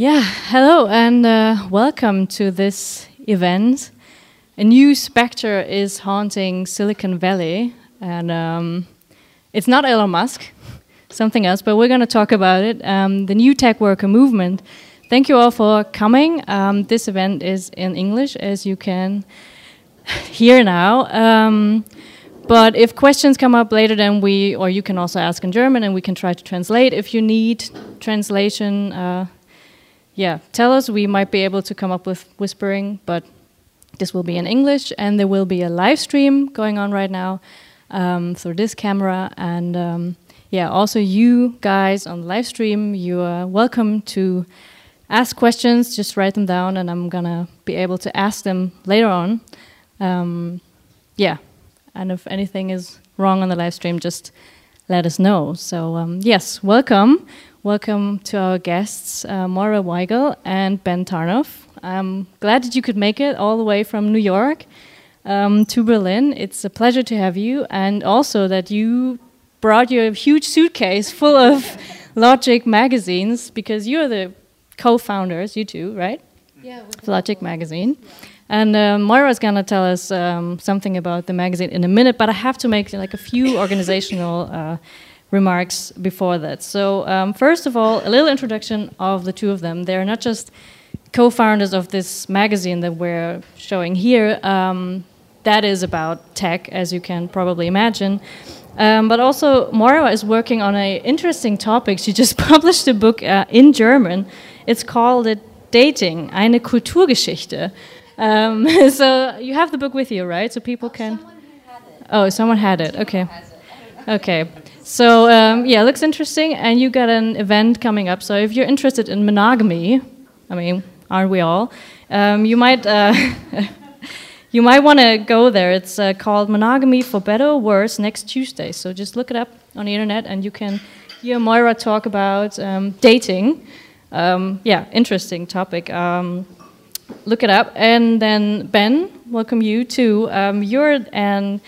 Yeah, hello and uh, welcome to this event. A new specter is haunting Silicon Valley, and um, it's not Elon Musk, something else, but we're going to talk about it. Um, the new tech worker movement. Thank you all for coming. Um, this event is in English, as you can hear now. Um, but if questions come up later, then we, or you can also ask in German, and we can try to translate. If you need translation, uh, yeah, tell us. We might be able to come up with whispering, but this will be in English, and there will be a live stream going on right now um, through this camera. And um, yeah, also you guys on the live stream, you are welcome to ask questions. Just write them down, and I'm gonna be able to ask them later on. Um, yeah, and if anything is wrong on the live stream, just let us know. So um, yes, welcome. Welcome to our guests, uh, Moira Weigel and Ben Tarnoff. I'm glad that you could make it all the way from New York um, to Berlin. It's a pleasure to have you, and also that you brought your huge suitcase full of Logic magazines because you're the co-founders, you two, right? Yeah. Logic magazine. And uh, Moira's gonna tell us um, something about the magazine in a minute, but I have to make like a few organizational uh, remarks before that. So, um, first of all, a little introduction of the two of them. They're not just co founders of this magazine that we're showing here, um, that is about tech, as you can probably imagine. Um, but also, Moira is working on an interesting topic. She just published a book uh, in German. It's called it Dating, eine Kulturgeschichte. Um, so you have the book with you, right? So people oh, can. Someone had it. Oh, someone had it. Okay. Okay. So um, yeah, looks interesting, and you got an event coming up. So if you're interested in monogamy, I mean, aren't we all? Um, you might uh, you might want to go there. It's uh, called Monogamy for Better or Worse next Tuesday. So just look it up on the internet, and you can hear Moira talk about um, dating. Um, yeah, interesting topic. Um, look it up, and then Ben, welcome you too. Um, you're an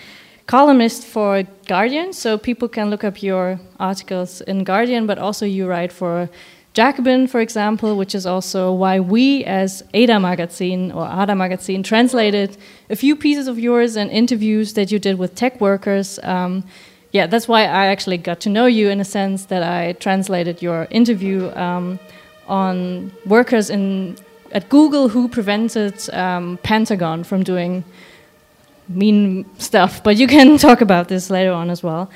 columnist for Guardian, so people can look up your articles in Guardian, but also you write for Jacobin, for example, which is also why we, as Ada Magazine or Ada Magazine, translated a few pieces of yours and interviews that you did with tech workers. Um, yeah, that's why I actually got to know you in a sense that I translated your interview um, on workers in at Google who prevented um, Pentagon from doing mean stuff. But you can talk about this later on as well.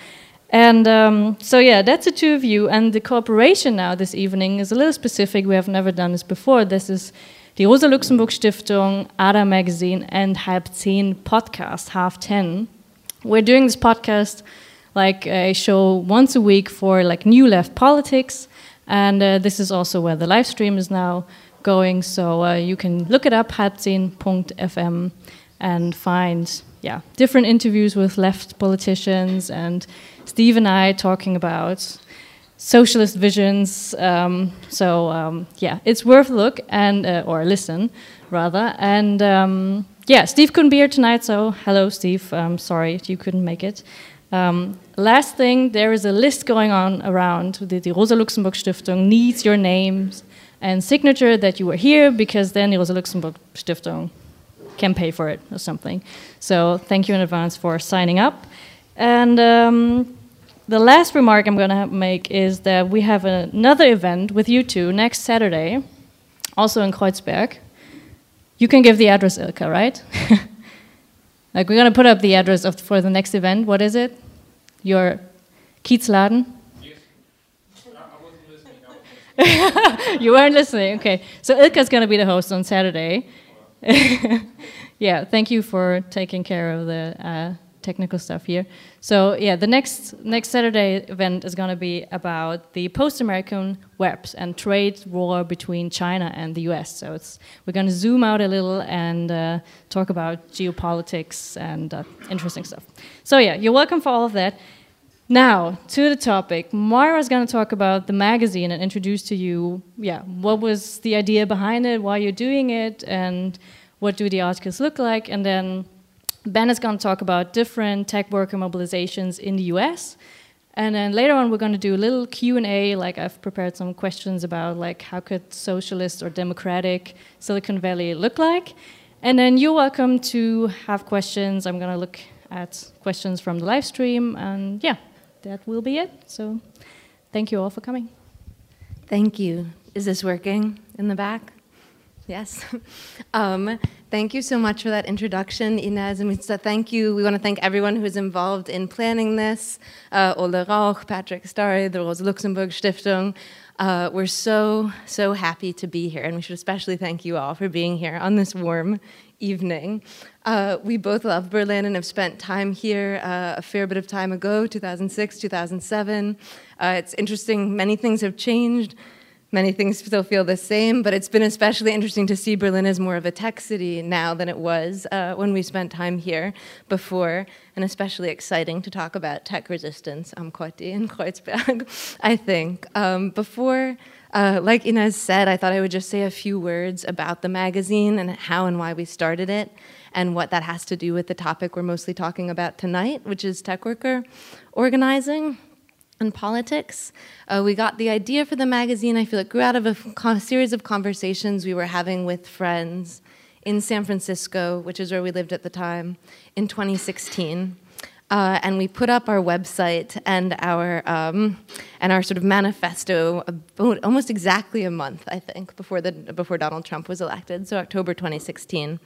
And um, so, yeah, that's the two of you. And the cooperation now this evening is a little specific. We have never done this before. This is the Rosa Luxemburg Stiftung, ADA Magazine, and Halb Zehn podcast, Half 10. We're doing this podcast like a show once a week for like new left politics. And uh, this is also where the live stream is now going. So uh, you can look it up, halbzehn.fm, and find yeah different interviews with left politicians and Steve and I talking about socialist visions. Um, so um, yeah, it's worth a look and uh, or listen rather. And um, yeah, Steve couldn't be here tonight, so hello, Steve. I'm sorry you couldn't make it. Um, last thing, there is a list going on around. The, the Rosa Luxemburg Stiftung needs your names and signature that you were here because then the Rosa Luxemburg Stiftung can pay for it or something. So thank you in advance for signing up. And um, the last remark I'm going to make is that we have another event with you two next Saturday, also in Kreuzberg. You can give the address, Ilka, right? like we're going to put up the address of, for the next event. What is it? Your Kiezladen? Yes. I wasn't listening. you weren't listening. Okay. So Ilka's going to be the host on Saturday. yeah, thank you for taking care of the uh, technical stuff here. So yeah, the next next Saturday event is going to be about the post-American webs and trade war between China and the U.S. So it's we're going to zoom out a little and uh, talk about geopolitics and uh, interesting stuff. So yeah, you're welcome for all of that. Now to the topic. Moira's going to talk about the magazine and introduce to you, yeah, what was the idea behind it, why you're doing it, and what do the articles look like, and then Ben is going to talk about different tech worker mobilizations in the US. And then later on, we're going to do a little Q and A. Like I've prepared some questions about like how could socialist or democratic Silicon Valley look like. And then you're welcome to have questions. I'm going to look at questions from the live stream, and yeah, that will be it. So, thank you all for coming. Thank you. Is this working in the back? Yes. Um, thank you so much for that introduction, Ines. And so thank you. We want to thank everyone who's involved in planning this uh, Ole Rauch, Patrick Starry, the Rosa Luxemburg Stiftung. Uh, we're so, so happy to be here. And we should especially thank you all for being here on this warm evening. Uh, we both love Berlin and have spent time here uh, a fair bit of time ago, 2006, 2007. Uh, it's interesting, many things have changed. Many things still feel the same, but it's been especially interesting to see Berlin as more of a tech city now than it was uh, when we spent time here before, and especially exciting to talk about tech resistance am Kotti in Kreuzberg, I think. Um, before, uh, like Ines said, I thought I would just say a few words about the magazine and how and why we started it, and what that has to do with the topic we're mostly talking about tonight, which is tech worker organizing and politics. Uh, we got the idea for the magazine, I feel it grew out of a, series of conversations we were having with friends in San Francisco, which is where we lived at the time, in 2016. Uh, and we put up our website and our um, and our sort of manifesto about, almost exactly a month, I think, before the before Donald Trump was elected, so October 2016.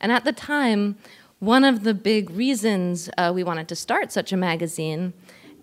And at the time, one of the big reasons uh, we wanted to start such a magazine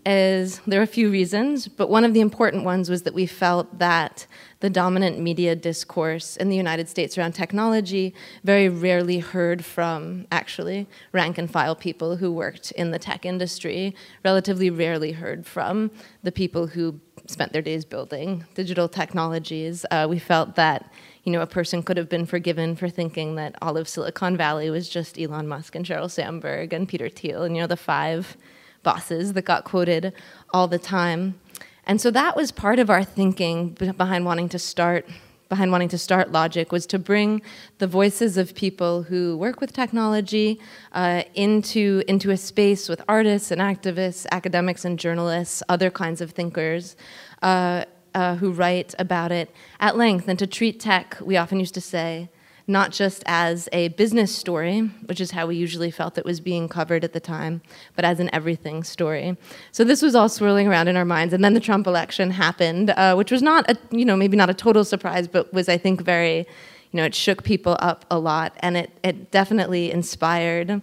is there are a few reasons, but one of the important ones was that we felt that the dominant media discourse in the United States around technology very rarely heard from actually rank and file people who worked in the tech industry, relatively rarely heard from the people who spent their days building digital technologies. Uh, we felt that you know, a person could have been forgiven for thinking that all of Silicon Valley was just Elon Musk and Sheryl Sandberg and Peter Thiel and, you know, the five bosses that got quoted all the time. And so that was part of our thinking behind wanting to start behind wanting to start Logic was to bring the voices of people who work with technology uh, into into a space with artists and activists, academics and journalists, other kinds of thinkers. Uh, uh, who write about it at length, and to treat tech, we often used to say, not just as a business story, which is how we usually felt it was being covered at the time, but as an everything story. So this was all swirling around in our minds, and then the Trump election happened, uh, which was not a you know maybe not a total surprise, but was I think very you know it shook people up a lot, and it it definitely inspired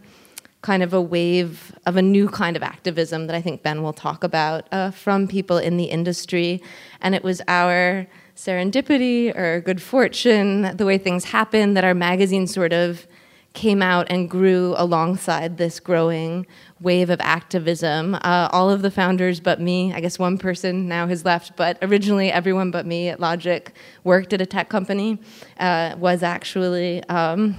kind of a wave of a new kind of activism that I think Ben will talk about uh, from people in the industry, and it was our serendipity or good fortune, the way things happen, that our magazine sort of came out and grew alongside this growing wave of activism. Uh, all of the founders but me, I guess one person now has left, but originally everyone but me at Logic worked at a tech company, uh, was actually. Um,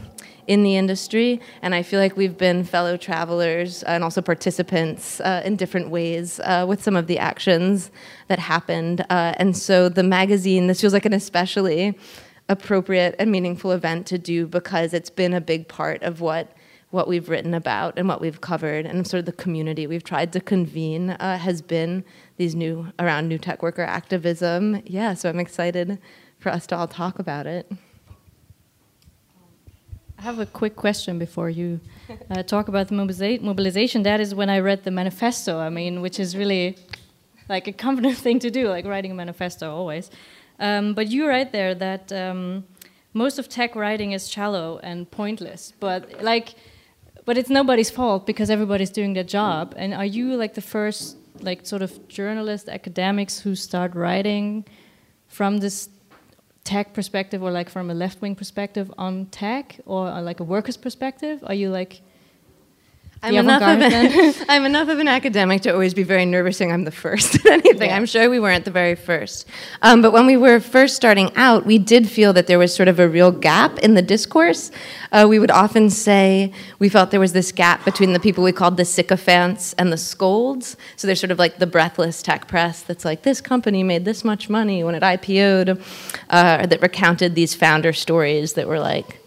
in the industry, and I feel like we've been fellow travelers and also participants uh, in different ways uh, with some of the actions that happened. Uh, and so the magazine, this feels like an especially appropriate and meaningful event to do because it's been a big part of what what we've written about and what we've covered and sort of the community we've tried to convene uh, has been these new around new tech worker activism. Yeah, so I'm excited for us to all talk about it. I have a quick question before you uh, talk about the mobiliza mobilization. That is when I read the manifesto. I mean, which is really like a confident thing to do, like writing a manifesto always. Um, but you write there that um, most of tech writing is shallow and pointless. But like, but it's nobody's fault because everybody's doing their job. And are you like the first like sort of journalist academics who start writing from this tech perspective or like from a left wing perspective on tech or uh, like a worker's perspective? Are you like I'm enough, of an, I'm enough of an academic to always be very nervous saying I'm the first at anything. Yeah. I'm sure we weren't the very first. Um, but when we were first starting out, we did feel that there was sort of a real gap in the discourse. Uh, we would often say we felt there was this gap between the people we called the sycophants and the scolds. So there's sort of like the breathless tech press that's like, this company made this much money when it IPO'd, uh, that recounted these founder stories that were like,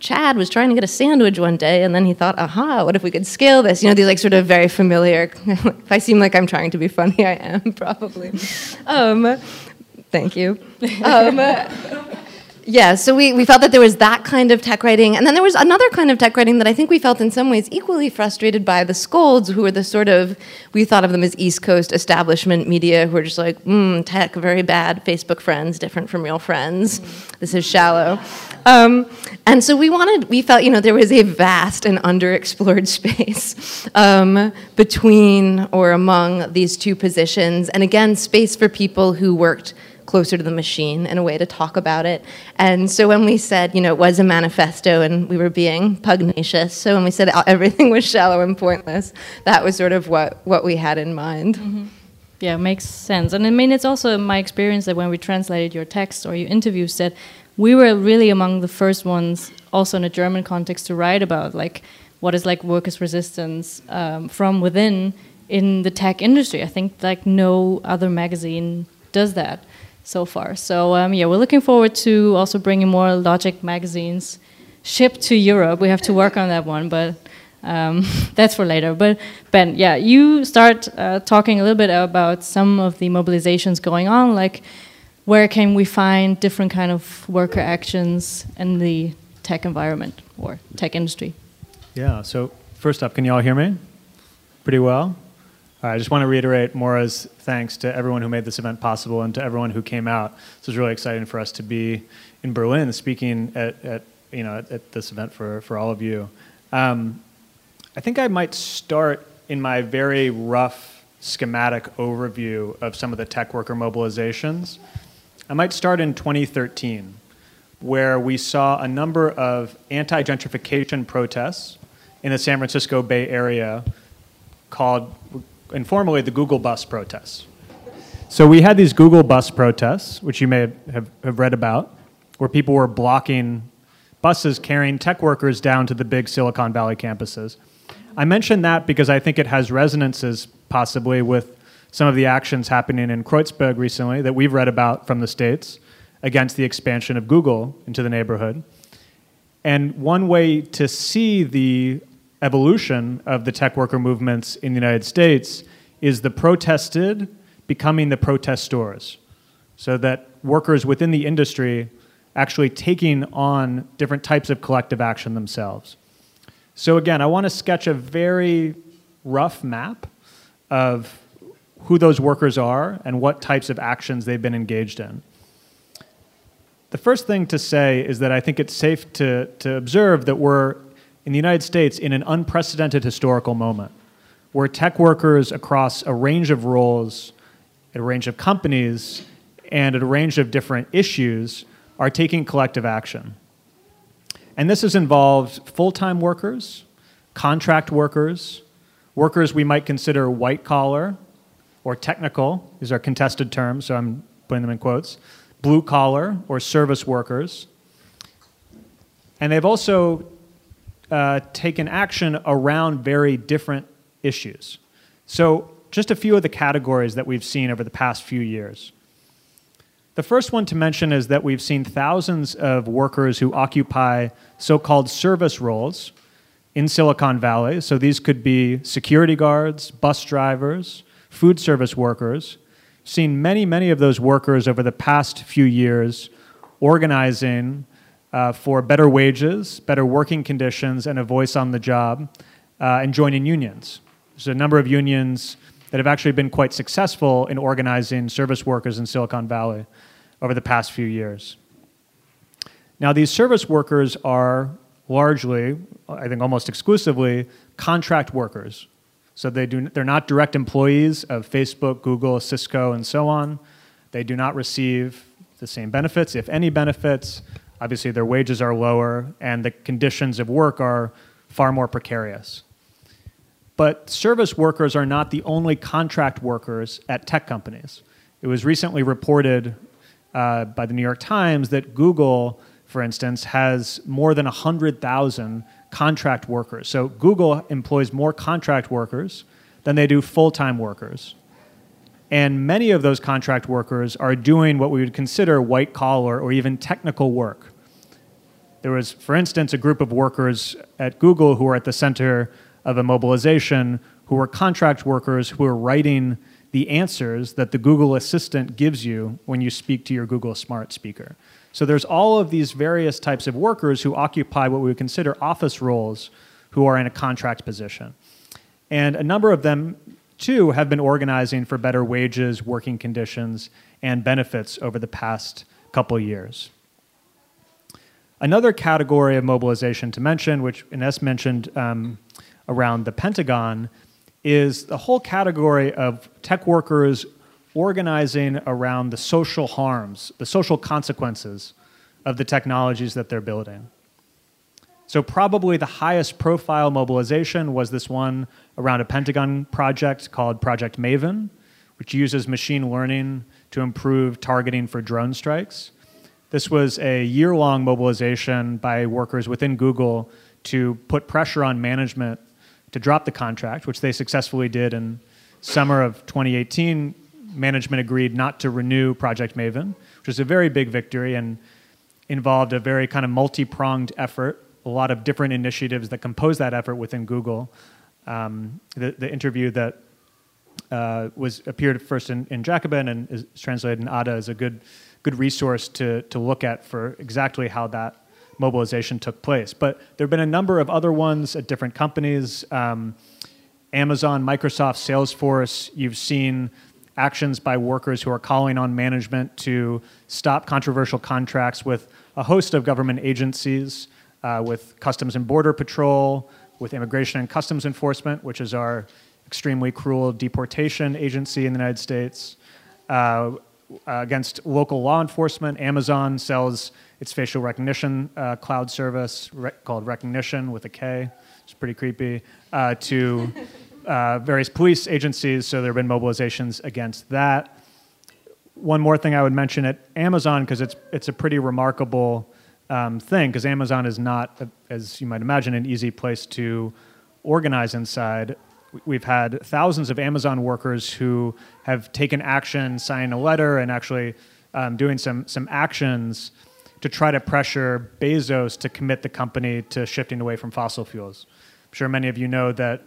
Chad was trying to get a sandwich one day, and then he thought, aha, what if we could scale this? You know, these like sort of very familiar. if I seem like I'm trying to be funny, I am probably. Um, thank you. Um, yeah, so we, we felt that there was that kind of tech writing. And then there was another kind of tech writing that I think we felt in some ways equally frustrated by the scolds, who were the sort of, we thought of them as East Coast establishment media who were just like, mm, tech, very bad, Facebook friends, different from real friends. This is shallow. Um, and so we wanted, we felt, you know, there was a vast and underexplored space um, between or among these two positions. And again, space for people who worked closer to the machine and a way to talk about it. And so when we said, you know, it was a manifesto and we were being pugnacious, so when we said everything was shallow and pointless, that was sort of what, what we had in mind. Mm-hmm. Yeah, makes sense. And I mean, it's also my experience that when we translated your text or your interviews, that we were really among the first ones, also in a German context, to write about like what is like workers' resistance um, from within in the tech industry. I think like no other magazine does that so far. So um, yeah, we're looking forward to also bringing more Logic magazines shipped to Europe. We have to work on that one, but um, that's for later. But Ben, yeah, you start uh, talking a little bit about some of the mobilizations going on, like where can we find different kind of worker actions in the tech environment or tech industry? Yeah. So first up, can you all hear me? Pretty well. I just want to reiterate Moira's thanks to everyone who made this event possible and to everyone who came out. This was really exciting for us to be in Berlin speaking at, at you know, at, at, this event for, for all of you. Um, I think I might start in my very rough schematic overview of some of the tech worker mobilizations. I might start in 2013, where we saw a number of anti gentrification protests in the San Francisco Bay Area called informally the Google bus protests. So we had these Google bus protests, which you may have, have read about, where people were blocking buses carrying tech workers down to the big Silicon Valley campuses. I mention that because I think it has resonances possibly with some of the actions happening in Kreuzberg recently that we've read about from the States against the expansion of Google into the neighborhood. And one way to see the evolution of the tech worker movements in the United States is the protested becoming the protestors. So that workers within the industry actually taking on different types of collective action themselves. So again, I want to sketch a very rough map of who those workers are and what types of actions they've been engaged in. The first thing to say is that I think it's safe to, to observe that we're in the United States in an unprecedented historical moment where tech workers across a range of roles, a range of companies, and a range of different issues are taking collective action. And this has involved full time workers, contract workers, workers we might consider white collar or technical, these are contested terms, so I'm putting them in quotes, blue collar or service workers. And they've also uh, taken action around very different issues. So, just a few of the categories that we've seen over the past few years. The first one to mention is that we've seen thousands of workers who occupy so called service roles in Silicon Valley. So, these could be security guards, bus drivers, food service workers. Seen many, many of those workers over the past few years organizing uh, for better wages, better working conditions, and a voice on the job, uh, and joining unions. There's a number of unions that have actually been quite successful in organizing service workers in Silicon Valley over the past few years. Now, these service workers are largely, I think almost exclusively, contract workers. So they do, they're not direct employees of Facebook, Google, Cisco, and so on. They do not receive the same benefits, if any benefits. Obviously, their wages are lower, and the conditions of work are far more precarious. But service workers are not the only contract workers at tech companies. It was recently reported uh, by the New York Times that Google, for instance, has more than 100,000 contract workers. So Google employs more contract workers than they do full time workers. And many of those contract workers are doing what we would consider white collar or even technical work. There was, for instance, a group of workers at Google who were at the center of a mobilization who were contract workers who were writing the answers that the Google Assistant gives you when you speak to your Google Smart Speaker. So there's all of these various types of workers who occupy what we would consider office roles who are in a contract position. And a number of them, too, have been organizing for better wages, working conditions, and benefits over the past couple years. Another category of mobilization to mention, which Ines mentioned um, around the Pentagon, is the whole category of tech workers organizing around the social harms, the social consequences of the technologies that they're building. So, probably the highest profile mobilization was this one around a Pentagon project called Project Maven, which uses machine learning to improve targeting for drone strikes. This was a year long mobilization by workers within Google to put pressure on management to drop the contract, which they successfully did in summer of 2018. Management agreed not to renew Project Maven, which was a very big victory and involved a very kind of multi pronged effort, a lot of different initiatives that compose that effort within Google. Um, the, the interview that uh, was appeared first in, in Jacobin and is translated in Ada is a good, good resource to, to look at for exactly how that mobilization took place. But there have been a number of other ones at different companies um, Amazon, Microsoft, Salesforce. You've seen actions by workers who are calling on management to stop controversial contracts with a host of government agencies, uh, with Customs and Border Patrol, with Immigration and Customs Enforcement, which is our extremely cruel deportation agency in the United States. Uh, against local law enforcement, Amazon sells its facial recognition uh, cloud service called Rekognition with a K. It's pretty creepy. Uh, to uh, various police agencies, so there have been mobilizations against that. One more thing I would mention at Amazon, because it's, it's a pretty remarkable um, thing, because Amazon is not, as you might imagine, an easy place to organize inside. We've had thousands of Amazon workers who have taken action, signed a letter, and actually um, doing some, some actions to try to pressure Bezos to commit the company to shifting away from fossil fuels. I'm sure many of you know that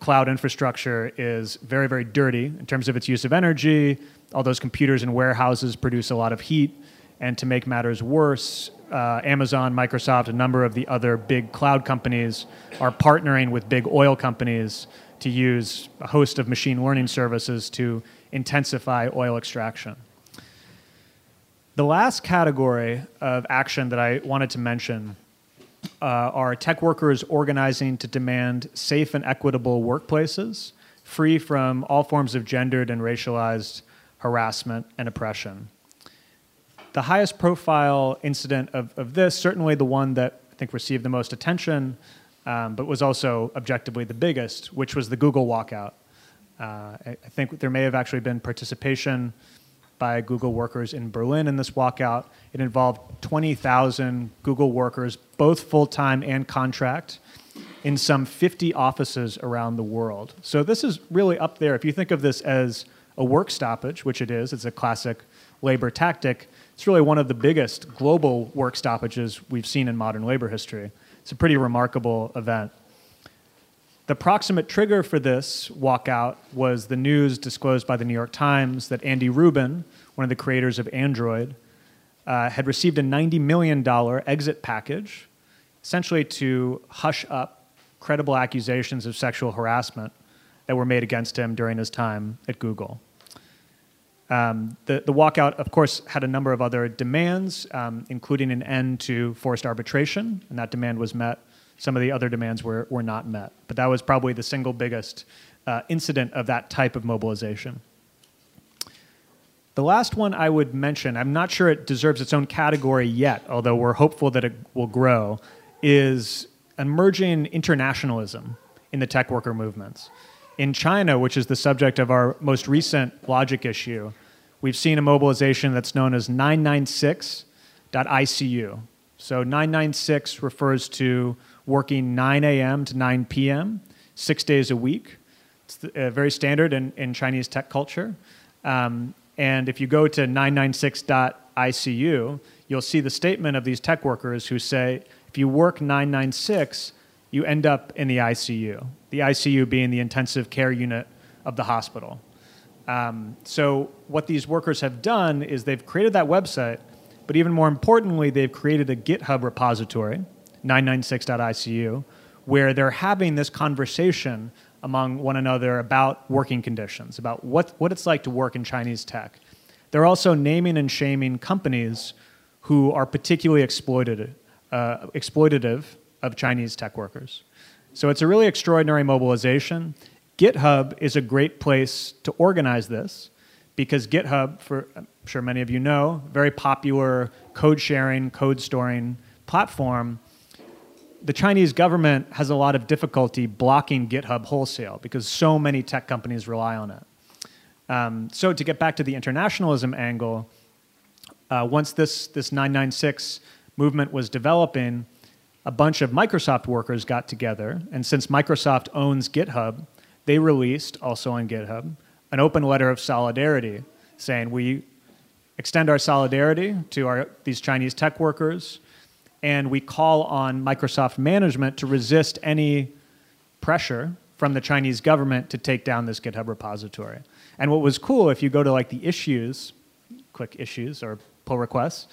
cloud infrastructure is very, very dirty in terms of its use of energy. All those computers and warehouses produce a lot of heat. And to make matters worse, uh, Amazon, Microsoft, a number of the other big cloud companies are partnering with big oil companies to use a host of machine learning services to intensify oil extraction. The last category of action that I wanted to mention uh, are tech workers organizing to demand safe and equitable workplaces, free from all forms of gendered and racialized harassment and oppression. The highest profile incident of, of this, certainly the one that I think received the most attention, um, but was also objectively the biggest, which was the Google walkout. Uh, I, I think there may have actually been participation by Google workers in Berlin in this walkout. It involved 20,000 Google workers, both full time and contract, in some 50 offices around the world. So this is really up there. If you think of this as a work stoppage, which it is, it's a classic labor tactic, it's really one of the biggest global work stoppages we've seen in modern labor history. It's a pretty remarkable event. The proximate trigger for this walkout was the news disclosed by the New York Times that Andy Rubin, one of the creators of Android, uh, had received a $90 million exit package, essentially to hush up credible accusations of sexual harassment that were made against him during his time at Google. Um, the, the, walkout, of course, had a number of other demands, um, including an end to forced arbitration, and that demand was met some of the other demands were, were not met. But that was probably the single biggest uh, incident of that type of mobilization. The last one I would mention, I'm not sure it deserves its own category yet, although we're hopeful that it will grow, is emerging internationalism in the tech worker movements. In China, which is the subject of our most recent logic issue, we've seen a mobilization that's known as 996.icu. So 996 refers to working 9 a.m. to 9 p.m., six days a week. It's uh, very standard in, in Chinese tech culture. Um, and if you go to 996.icu, you'll see the statement of these tech workers who say, if you work 996, you end up in the ICU. The ICU being the intensive care unit of the hospital. Um, so, what these workers have done is they've created that website, but even more importantly, they've created a GitHub repository, 996.icu, where they're having this conversation among one another about working conditions, about what, what it's like to work in Chinese tech. They're also naming and shaming companies who are particularly exploited, uh, exploitative of Chinese tech workers. So it's a really extraordinary mobilization. GitHub is a great place to organize this because GitHub, for I'm sure many of you know, very popular code sharing, code storing platform. The Chinese government has a lot of difficulty blocking GitHub wholesale because so many tech companies rely on it. Um, so to get back to the internationalism angle, uh, once this, this 996 movement was developing, a bunch of Microsoft workers got together, and since Microsoft owns GitHub, they released, also on GitHub, an open letter of solidarity saying we extend our solidarity to our, these Chinese tech workers, and we call on Microsoft management to resist any pressure from the Chinese government to take down this GitHub repository. And what was cool, if you go to like the issues, click issues or pull requests,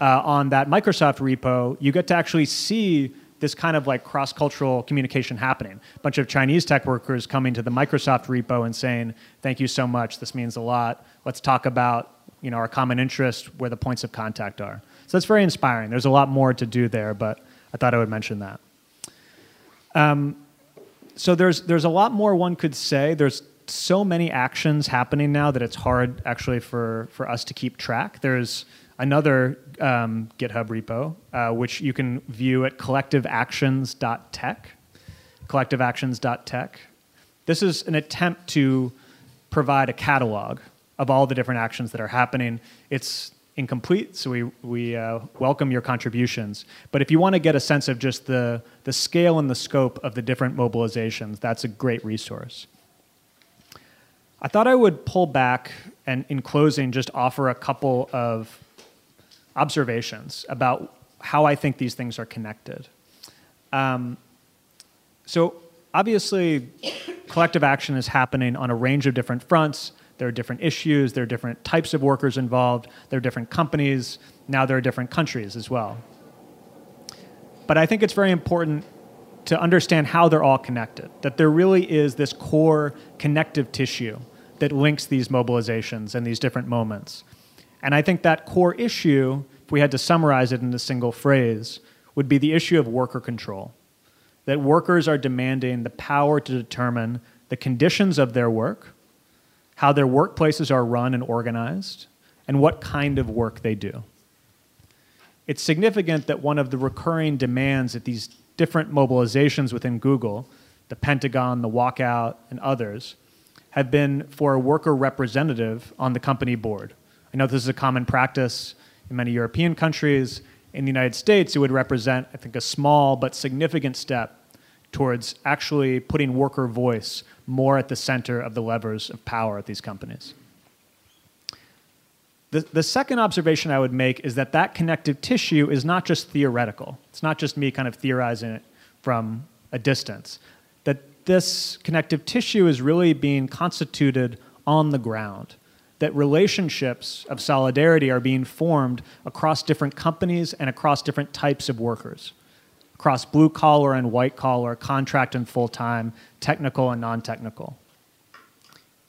uh, on that Microsoft repo, you get to actually see this kind of like cross cultural communication happening. A bunch of Chinese tech workers coming to the Microsoft repo and saying, Thank you so much, this means a lot. Let's talk about you know, our common interest, where the points of contact are. So that's very inspiring. There's a lot more to do there, but I thought I would mention that. Um, so there's, there's a lot more one could say. There's so many actions happening now that it's hard actually for, for us to keep track. There's another um, GitHub repo, uh, which you can view at collectiveactions.tech. Collectiveactions.tech. This is an attempt to provide a catalog of all the different actions that are happening. It's incomplete, so we, we uh, welcome your contributions. But if you want to get a sense of just the, the scale and the scope of the different mobilizations, that's a great resource. I thought I would pull back and, in closing, just offer a couple of observations about how I think these things are connected. Um, so, obviously, collective action is happening on a range of different fronts. There are different issues, there are different types of workers involved, there are different companies, now there are different countries as well. But I think it's very important to understand how they're all connected, that there really is this core connective tissue that links these mobilizations and these different moments. And I think that core issue, if we had to summarize it in a single phrase, would be the issue of worker control. That workers are demanding the power to determine the conditions of their work, how their workplaces are run and organized, and what kind of work they do. It's significant that one of the recurring demands at these different mobilizations within Google, the Pentagon, the Walkout, and others, have been for a worker representative on the company board. I know this is a common practice in many European countries. In the United States, it would represent, I think, a small but significant step towards actually putting worker voice more at the center of the levers of power at these companies. The, the second observation I would make is that that connective tissue is not just theoretical. It's not just me kind of theorizing it from a distance. That this connective tissue is really being constituted on the ground that relationships of solidarity are being formed across different companies and across different types of workers, across blue collar and white collar, contract and full time, technical and non technical.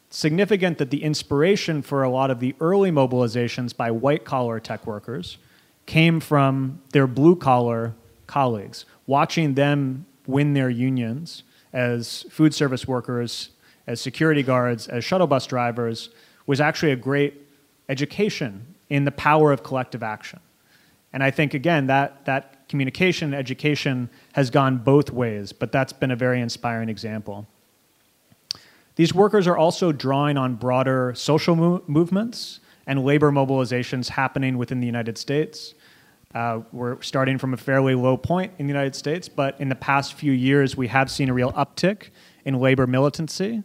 Significant that the inspiration for a lot of the early mobilizations by white collar tech workers came from their blue collar colleagues, watching them win their unions as food service workers, as security guards, as shuttle bus drivers was actually a great education in the power of collective action. And I think, again, that, that communication, education has gone both ways, but that's been a very inspiring example. These workers are also drawing on broader social mo- movements and labor mobilizations happening within the United States. Uh, we're starting from a fairly low point in the United States, but in the past few years, we have seen a real uptick in labor militancy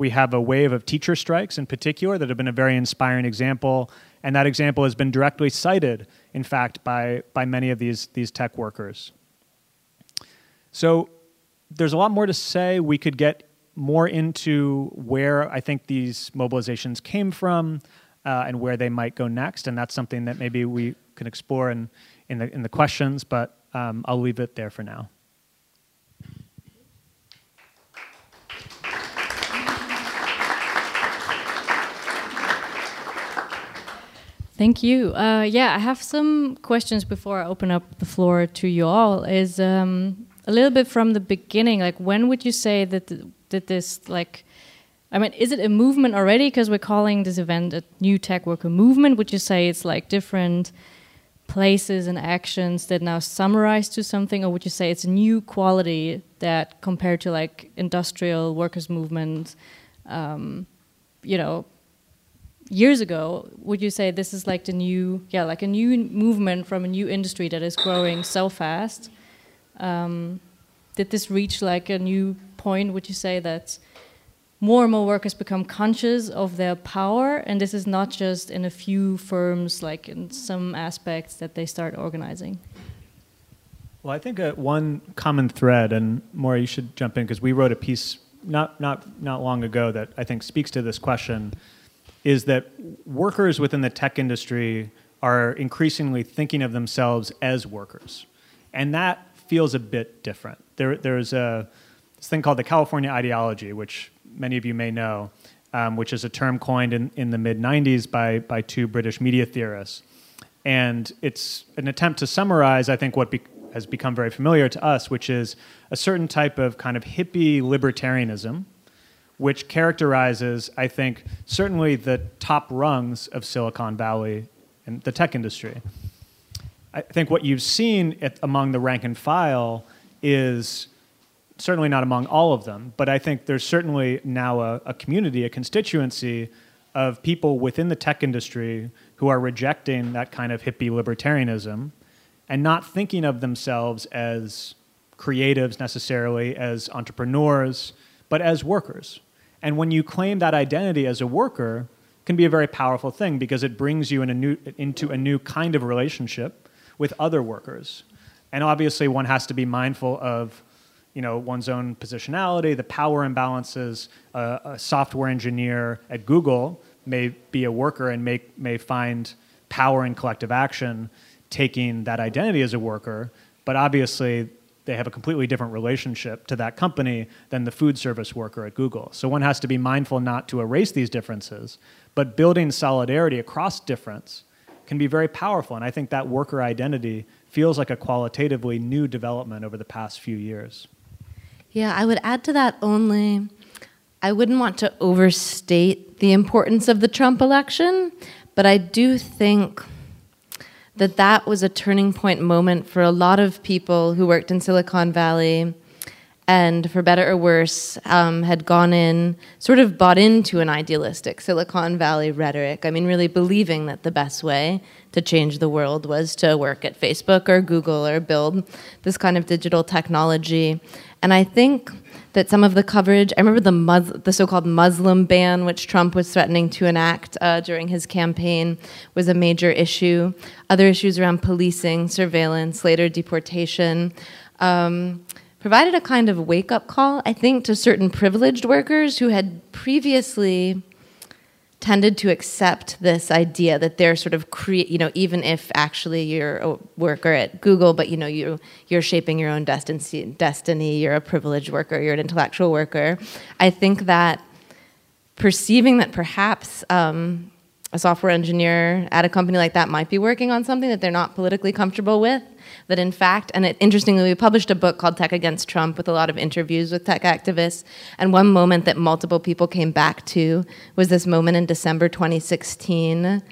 We have a wave of teacher strikes in particular that have been a very inspiring example, and that example has been directly cited, in fact, by, by many of these, these tech workers. So there's a lot more to say. We could get more into where I think these mobilizations came from uh, and where they might go next, and that's something that maybe we can explore in, in, the, in the questions, but um, I'll leave it there for now. Thank you. Uh, yeah, I have some questions before I open up the floor to you all. Is um, a little bit from the beginning. Like, when would you say that th that this like? I mean, is it a movement already? Because we're calling this event a new tech worker movement. Would you say it's like different places and actions that now summarize to something, or would you say it's a new quality that compared to like industrial workers movement, um, you know, years ago, would you say this is like the new, yeah, like a new movement from a new industry that is growing so fast? Um, did this reach like a new point? Would you say that more and more workers become conscious of their power, and this is not just in a few firms, like in some aspects that they start organizing? Well, I think uh, one common thread, and Maury, you should jump in because we wrote a piece not not not long ago that I think speaks to this question is that workers within the tech industry are increasingly thinking of themselves as workers. And that feels a bit different. There, there's a this thing called the California ideology, which many of you may know, um, which is a term coined in, in the mid 90s by, by two British media theorists. And it's an attempt to summarize, I think, what be, has become very familiar to us, which is a certain type of kind of hippie libertarianism which characterizes, I think, certainly the top rungs of Silicon Valley and the tech industry. I think what you've seen at, among the rank and file is certainly not among all of them, but I think there's certainly now a, a community, a constituency of people within the tech industry who are rejecting that kind of hippie libertarianism and not thinking of themselves as creatives necessarily, as entrepreneurs, but as workers. And when you claim that identity as a worker, can be a very powerful thing because it brings you in a new, into a new kind of relationship with other workers. And obviously, one has to be mindful of you know, one's own positionality, the power imbalances. Uh, a software engineer at Google may be a worker and may, may find power in collective action taking that identity as a worker. But obviously, they have a completely different relationship to that company than the food service worker at Google. So one has to be mindful not to erase these differences, but building solidarity across difference can be very powerful. And I think that worker identity feels like a qualitatively new development over the past few years. Yeah, I would add to that only I wouldn't want to overstate the importance of the Trump election, but I do think that that was a turning point moment for a lot of people who worked in Silicon Valley and for better or worse, um, had gone in, sort of bought into an idealistic Silicon Valley rhetoric. I mean, really believing that the best way to change the world was to work at Facebook or Google or build this kind of digital technology. And I think that some of the coverage, I remember the, Mus- the so called Muslim ban, which Trump was threatening to enact uh, during his campaign, was a major issue. Other issues around policing, surveillance, later deportation. Um, provided a kind of wake up call, I think, to certain privileged workers who had previously tended to accept this idea that they're sort of create you know even if actually you're a worker at Google but you know you you're shaping your own destiny destiny you're a privileged worker you're an intellectual worker. I think that perceiving that perhaps um, a software engineer at a company like that might be working on something that they're not politically comfortable with that in fact, and it, interestingly, we published a book called Tech Against Trump with a lot of interviews with tech activists. And one moment that multiple people came back to was this moment in December 2016,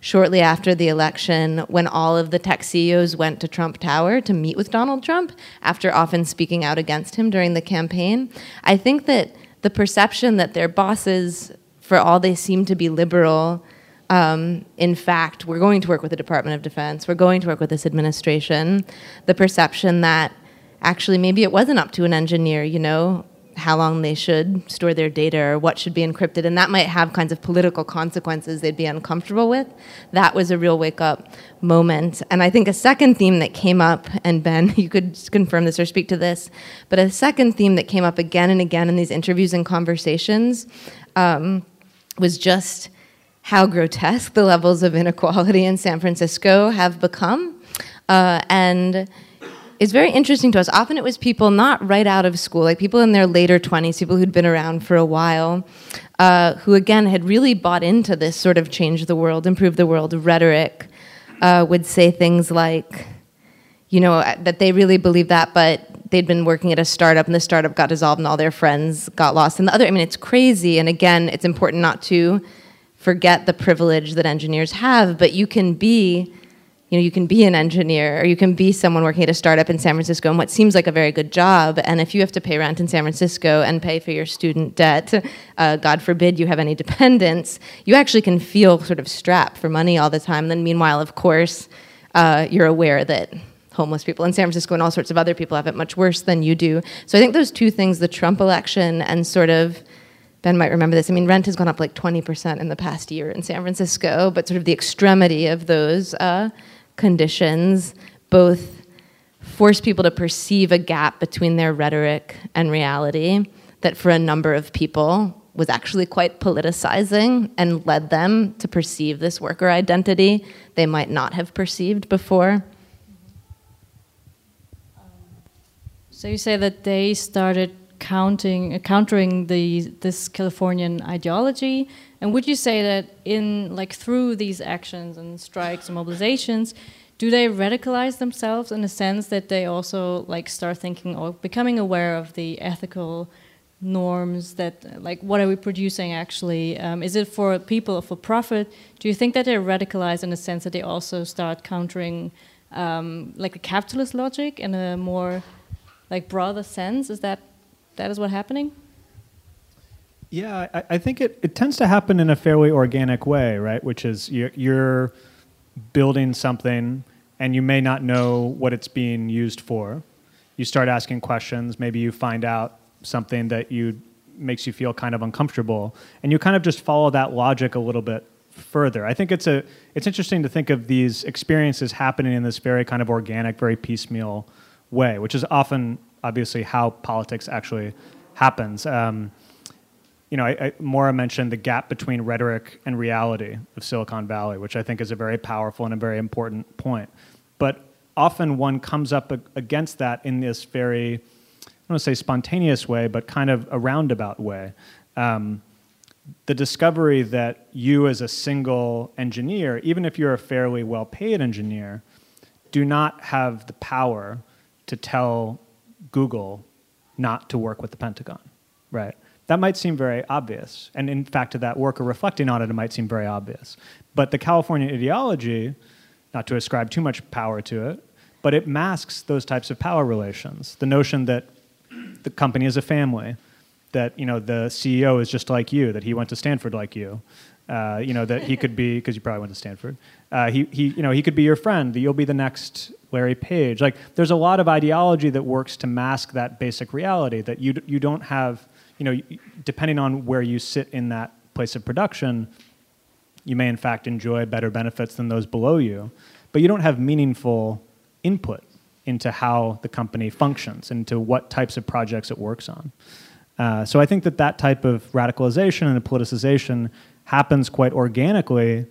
shortly after the election, when all of the tech CEOs went to Trump Tower to meet with Donald Trump after often speaking out against him during the campaign. I think that the perception that their bosses, for all they seem to be liberal, um, in fact, we're going to work with the Department of Defense, we're going to work with this administration, the perception that actually maybe it wasn't up to an engineer, you know, how long they should store their data or what should be encrypted, and that might have kinds of political consequences they'd be uncomfortable with. That was a real wake up moment. And I think a second theme that came up, and Ben, you could confirm this or speak to this, but a second theme that came up again and again in these interviews and conversations um, was just how grotesque the levels of inequality in San Francisco have become. Uh, and it's very interesting to us. Often it was people not right out of school, like people in their later 20s, people who'd been around for a while, uh, who again had really bought into this sort of change the world, improve the world rhetoric, uh, would say things like, you know, uh, that they really believe that, but they'd been working at a startup and the startup got dissolved and all their friends got lost. And the other, I mean, it's crazy. And again, it's important not to forget the privilege that engineers have, but you can be you know, you can be an engineer or you can be someone working at a startup in San Francisco and what seems like a very good job. And if you have to pay rent in San Francisco and pay for your student debt, uh, God forbid you have any dependents, you actually can feel sort of strapped for money all the time. Then, meanwhile, of course, uh, you're aware that homeless people in San Francisco and all sorts of other people have it much worse than you do. So I think those two things, the Trump election and sort of Ben might remember this. I mean, rent has gone up like 20% in the past year in San Francisco, but sort of the extremity of those uh, conditions both force people to perceive a gap between their rhetoric and reality that for a number of people was actually quite politicizing and led them to perceive this worker identity they might not have perceived before. So you say that they started counting, countering the this Californian ideology, and would you say that in like through these actions and strikes and mobilizations, do they radicalize themselves in the sense that they also like start thinking or becoming aware of the ethical norms that like what are we producing actually? Um, is it for people or for profit? Do you think that they're radicalized in the sense that they also start countering um, like a capitalist logic in a more like broader sense? Is that that is what happening yeah i, I think it, it tends to happen in a fairly organic way right which is you're, you're building something and you may not know what it's being used for. You start asking questions, maybe you find out something that you makes you feel kind of uncomfortable and you kind of just follow that logic a little bit further. I think it's a it's interesting to think of these experiences happening in this very kind of organic, very piecemeal way, which is often obviously how politics actually happens. Um, you know, I, I, Moira mentioned the gap between rhetoric and reality of Silicon Valley, which I think is a very powerful and a very important point. But often one comes up against that in this very, I don't want to say spontaneous way, but kind of a roundabout way. Um, the discovery that you, as a single engineer, even if you're a fairly well paid engineer, do not have the power to tell Google not to work with the Pentagon, right? That might seem very obvious. And in fact, to that worker reflecting on it, it might seem very obvious. But the California ideology, not to ascribe too much power to it, but it masks those types of power relations. The notion that the company is a family, that you know the CEO is just like you, that he went to Stanford like you, uh, you know that he could be because you probably went to Stanford. Uh, he, he, you know, he could be your friend. You'll be the next Larry Page. Like there's a lot of ideology that works to mask that basic reality that you you don't have you know, depending on where you sit in that place of production, you may in fact enjoy better benefits than those below you, but you don't have meaningful input into how the company functions, into what types of projects it works on. Uh, so I think that that type of radicalization and politicization happens quite organically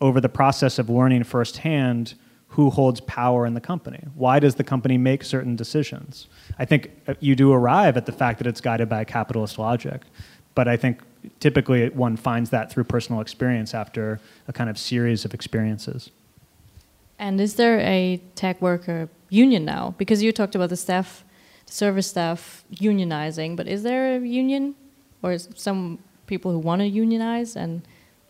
over the process of learning firsthand who holds power in the company. Why does the company make certain decisions? I think uh, you do arrive at the fact that it's guided by capitalist logic, but I think typically one finds that through personal experience after a kind of series of experiences. And is there a tech worker union now? Because you talked about the staff, the service staff unionizing, but is there a union, or is some people who want to unionize and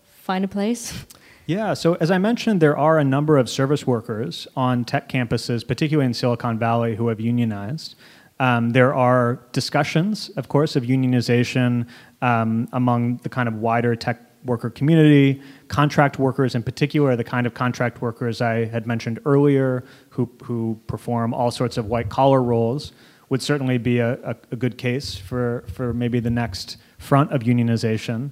find a place? Yeah, so as I mentioned, there are a number of service workers on tech campuses, particularly in Silicon Valley, who have unionized. Um, there are discussions, of course, of unionization um, among the kind of wider tech worker community. Contract workers, in particular, the kind of contract workers I had mentioned earlier, who, who perform all sorts of white collar roles, would certainly be a, a, a good case for, for maybe the next front of unionization.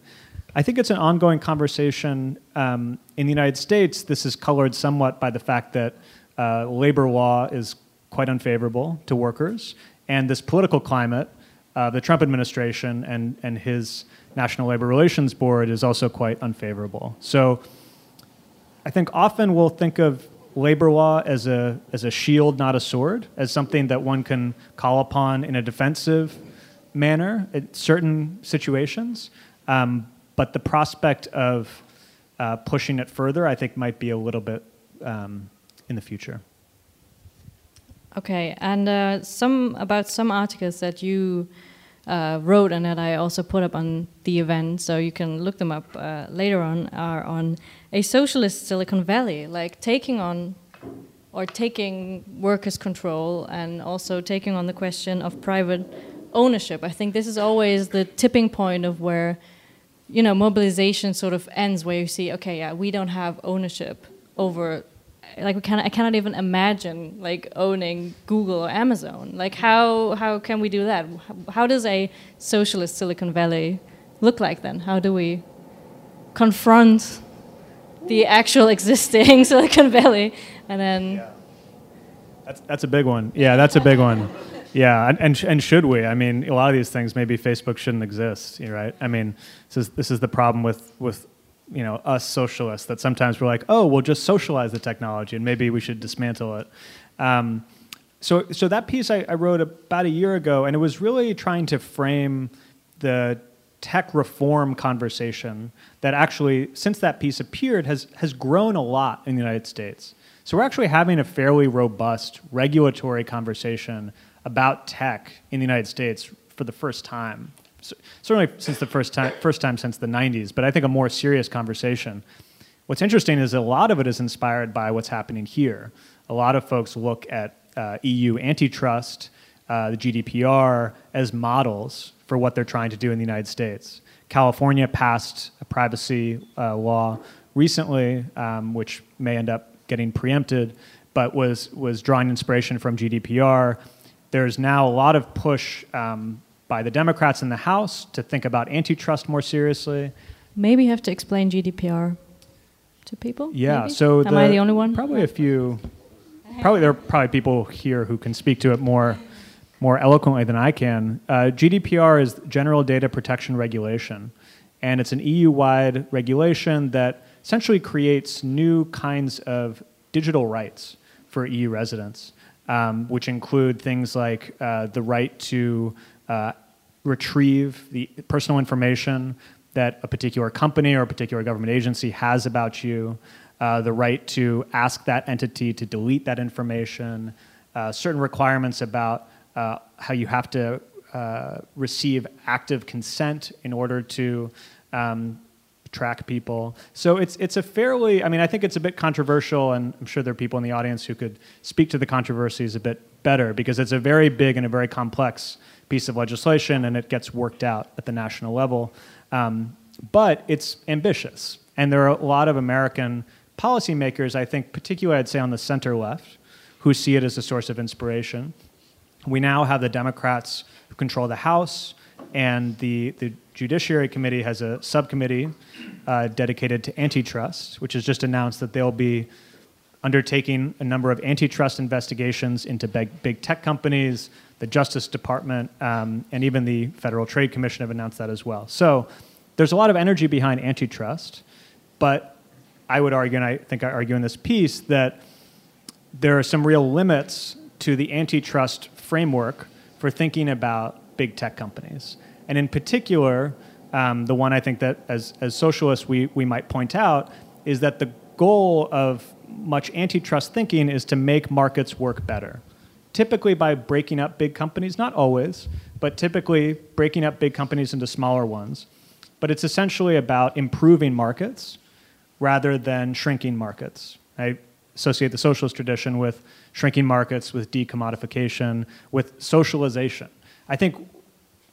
I think it's an ongoing conversation um, in the United States. This is colored somewhat by the fact that uh, labor law is quite unfavorable to workers, and this political climate, uh, the Trump administration and, and his National Labor Relations Board is also quite unfavorable. So I think often we'll think of labor law as a, as a shield, not a sword, as something that one can call upon in a defensive manner in certain situations. Um, but the prospect of uh, pushing it further, I think, might be a little bit um, in the future. Okay, and uh, some about some articles that you uh, wrote and that I also put up on the event, so you can look them up uh, later on, are on a socialist Silicon Valley, like taking on or taking workers' control and also taking on the question of private ownership. I think this is always the tipping point of where, you know, mobilization sort of ends, where you see, okay, yeah, we don't have ownership over like we can I cannot even imagine like owning Google or Amazon. Like how how can we do that? How does a socialist Silicon Valley look like then? How do we confront the actual existing Silicon Valley and then yeah. That's that's a big one. Yeah, that's a big one. Yeah, and, and and should we? I mean, a lot of these things maybe Facebook shouldn't exist, right? I mean, this is this is the problem with with you know us socialists that sometimes we're like, oh, we'll just socialize the technology and maybe we should dismantle it. Um, so so that piece I, I, wrote about a year ago, and it was really trying to frame the tech reform conversation that actually, since that piece appeared, has has grown a lot in the United States. So we're actually having a fairly robust regulatory conversation about tech in the United States for the first time certainly since the first time, first time since the 90s, but I think a more serious conversation. What's interesting is a lot of it is inspired by what's happening here. A lot of folks look at uh, EU antitrust, uh, the GDPR, as models for what they're trying to do in the United States. California passed a privacy uh, law recently, um, which may end up getting preempted, but was, was drawing inspiration from GDPR. There's now a lot of push um, by the Democrats in the House to think about antitrust more seriously. Maybe you have to explain GDPR to people. Yeah. Maybe? So am the, I the only one? Probably a few. Probably there are probably people here who can speak to it more more eloquently than I can. Uh, GDPR is General Data Protection Regulation, and it's an EU-wide regulation that essentially creates new kinds of digital rights for EU residents, um, which include things like uh, the right to uh, retrieve the personal information that a particular company or a particular government agency has about you, uh, the right to ask that entity to delete that information, uh, certain requirements about uh, how you have to uh, receive active consent in order to um, track people. So it's it's a fairly I mean I think it's a bit controversial and I'm sure there are people in the audience who could speak to the controversies a bit better because it's a very big and a very complex piece of legislation and it gets worked out at the national level. Um, but it's ambitious. And there are a lot of American policymakers, I think, particularly I'd say on the center left, who see it as a source of inspiration. We now have the Democrats who control the House, and the, the Judiciary Committee has a subcommittee uh, dedicated to antitrust, which has just announced that they'll be undertaking a number of antitrust investigations into big, big tech companies, the Justice Department, um, and even the Federal Trade Commission have announced that as well. So there's a lot of energy behind antitrust, but I would argue, and I think I argue in this piece, that there are some real limits to the antitrust framework for thinking about big tech companies. And in particular, um, the one I think that as, as socialists we, we might point out is that the goal of much antitrust thinking is to make markets work better typically by breaking up big companies, not always, but typically breaking up big companies into smaller ones. But it's essentially about improving markets rather than shrinking markets. I associate the socialist tradition with shrinking markets, with decommodification, with socialization. I think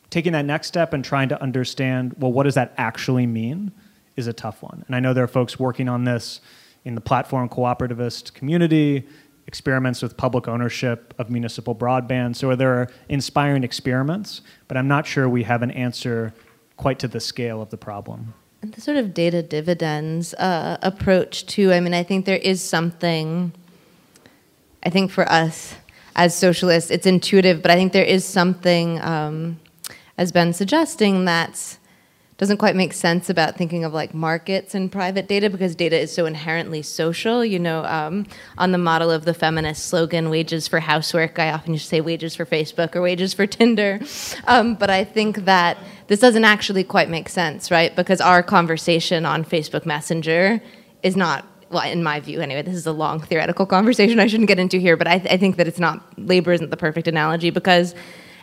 taking that next step and trying to understand, well, what does that actually mean is a tough one. And I know there are folks working on this in the platform cooperativist community, experiments with public ownership of municipal broadband. So there are inspiring experiments, but I'm not sure we have an answer quite to the scale of the problem. And the sort of data dividends uh, approach too. I mean, I think there is something. I think for us as socialists, it's intuitive, but I think there is something, um, as Ben suggesting, that doesn't quite make sense about thinking of like markets and private data because data is so inherently social. You know, um, on the model of the feminist slogan, wages for housework, I often just say wages for Facebook or wages for Tinder. Um, but I think that this doesn't actually quite make sense, right? Because our conversation on Facebook Messenger is not well, in my view, anyway, this is a long theoretical conversation I shouldn't get into here, but I, th- I think that it's not, labor isn't the perfect analogy because,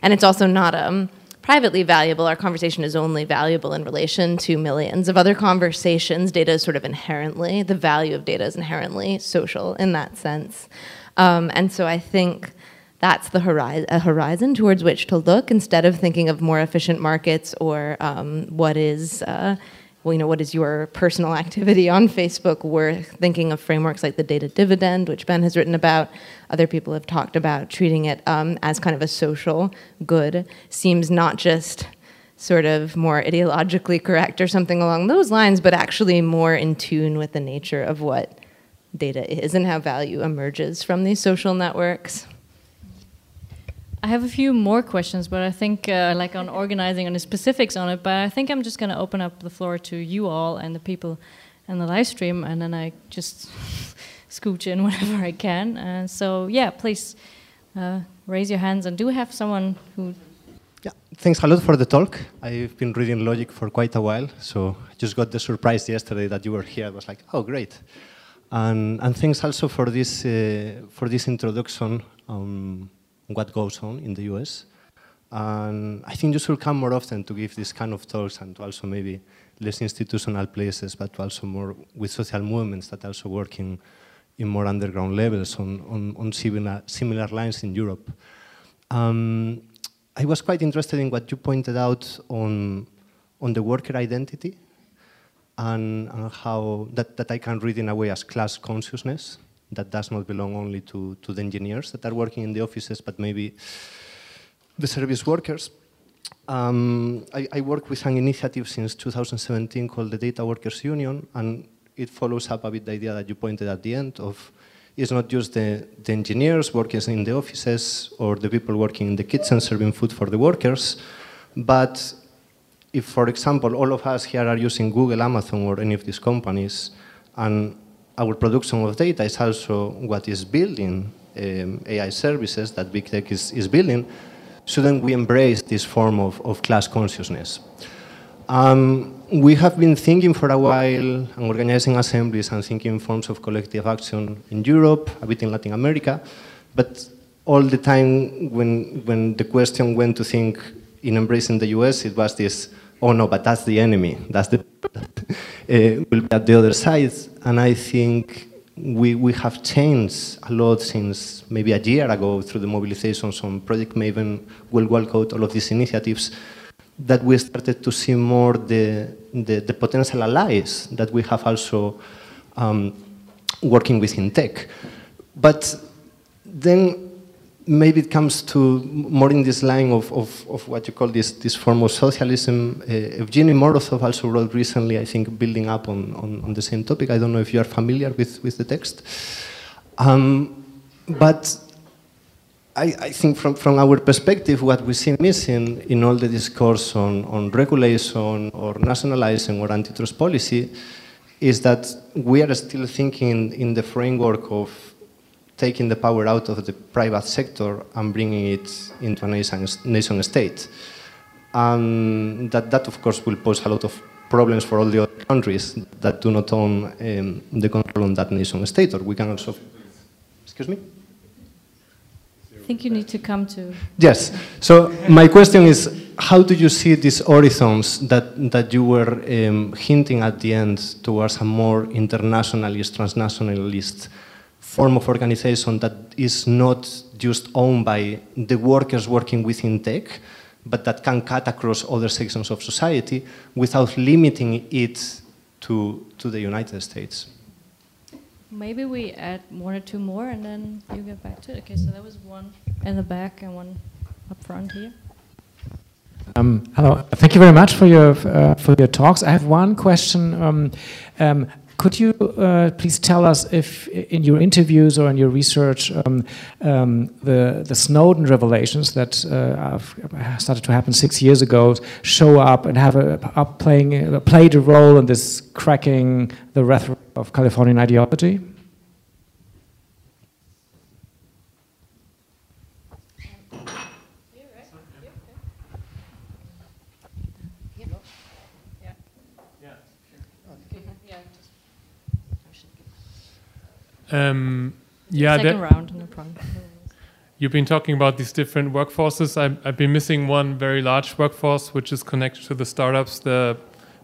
and it's also not, um, privately valuable, our conversation is only valuable in relation to millions of other conversations. Data is sort of inherently, the value of data is inherently social in that sense. Um, and so I think that's the horizon, a horizon towards which to look instead of thinking of more efficient markets or um, what is. Uh, well, you know, what is your personal activity on Facebook? We're thinking of frameworks like the data dividend, which Ben has written about. Other people have talked about treating it um, as kind of a social good. Seems not just sort of more ideologically correct or something along those lines, but actually more in tune with the nature of what data is and how value emerges from these social networks. I have a few more questions, but I think uh, like on organizing and the specifics on it. But I think I'm just going to open up the floor to you all and the people in the live stream, and then I just scooch in whenever I can. And so yeah, please uh, raise your hands, and do have someone who? Yeah, thanks a lot for the talk. I've been reading Logic for quite a while, so I just got the surprise yesterday that you were here. I was like, oh, great. And, and thanks also for this, uh, for this introduction. Um, what goes on in the US. And I think you should come more often to give this kind of talks and to also maybe less institutional places, but also more with social movements that also working in more underground levels on, on, on similar, similar lines in Europe. Um, I was quite interested in what you pointed out on, on the worker identity and, and how that, that I can read in a way as class consciousness that does not belong only to, to the engineers that are working in the offices, but maybe the service workers. Um, I, I, work with an initiative since 2017 called the Data Workers Union, and it follows up a bit the idea that you pointed at the end of it's not just the, the engineers working in the offices or the people working in the kitchen serving food for the workers, but if, for example, all of us here are using Google, Amazon, or any of these companies, and our production of data is also what is building um, AI services that big tech is, is building, shouldn't we embrace this form of, of class consciousness? Um, we have been thinking for a while and organizing assemblies and thinking forms of collective action in Europe, a bit in Latin America, but all the time when, when the question went to think in embracing the US, it was this, oh no, but that's the enemy. That's the uh, will be at the other side. And I think we, we have changed a lot since maybe a year ago through the mobilizations on Project Maven, World Wildcode, all of these initiatives, that we started to see more the, the, the potential allies that we have also um, working within tech. But then maybe it comes to more in this line of, of, of what you call this, this form of socialism. Uh, Evgeny Morozov also wrote recently, I think, building up on, on, on, the same topic. I don't know if you are familiar with, with the text. Um, but I, I, think from, from our perspective, what we see missing in all the discourse on, on regulation or nationalizing or antitrust policy is that we are still thinking in the framework of taking the power out of the private sector and bringing it into a nation, nation state. And that, that, of course, will pose a lot of problems for all the other countries that do not own um, the control on that nation state. Or we can also. Excuse me? I think you need to come to. Yes. So my question is, how do you see these horizons that, that you were um, hinting at the end towards a more internationalist, transnationalist form of organization that is not just owned by the workers working within tech, but that can cut across other sections of society without limiting it to, to the United States. maybe we add one or two more and then you get back to it. Okay, so there was one in the back and one up front here. Um, hello, thank you very much for your uh, for your talks. I have one question. Um, um, could you uh, please tell us if, in your interviews or in your research, um, um, the the Snowden revelations that uh, started to happen six years ago show up and have a, up playing uh, played a role in this cracking the rhetoric of Californian ideology? Um, yeah, Second round. You've been talking about these different workforces. I've, I've been missing one very large workforce, which is connected to the startups, the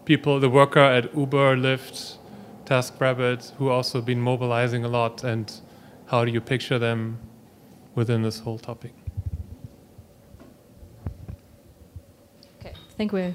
people, the worker at Uber, Lyft, TaskRabbit, who also been mobilizing a lot. And how do you picture them within this whole topic? Okay, I think we're.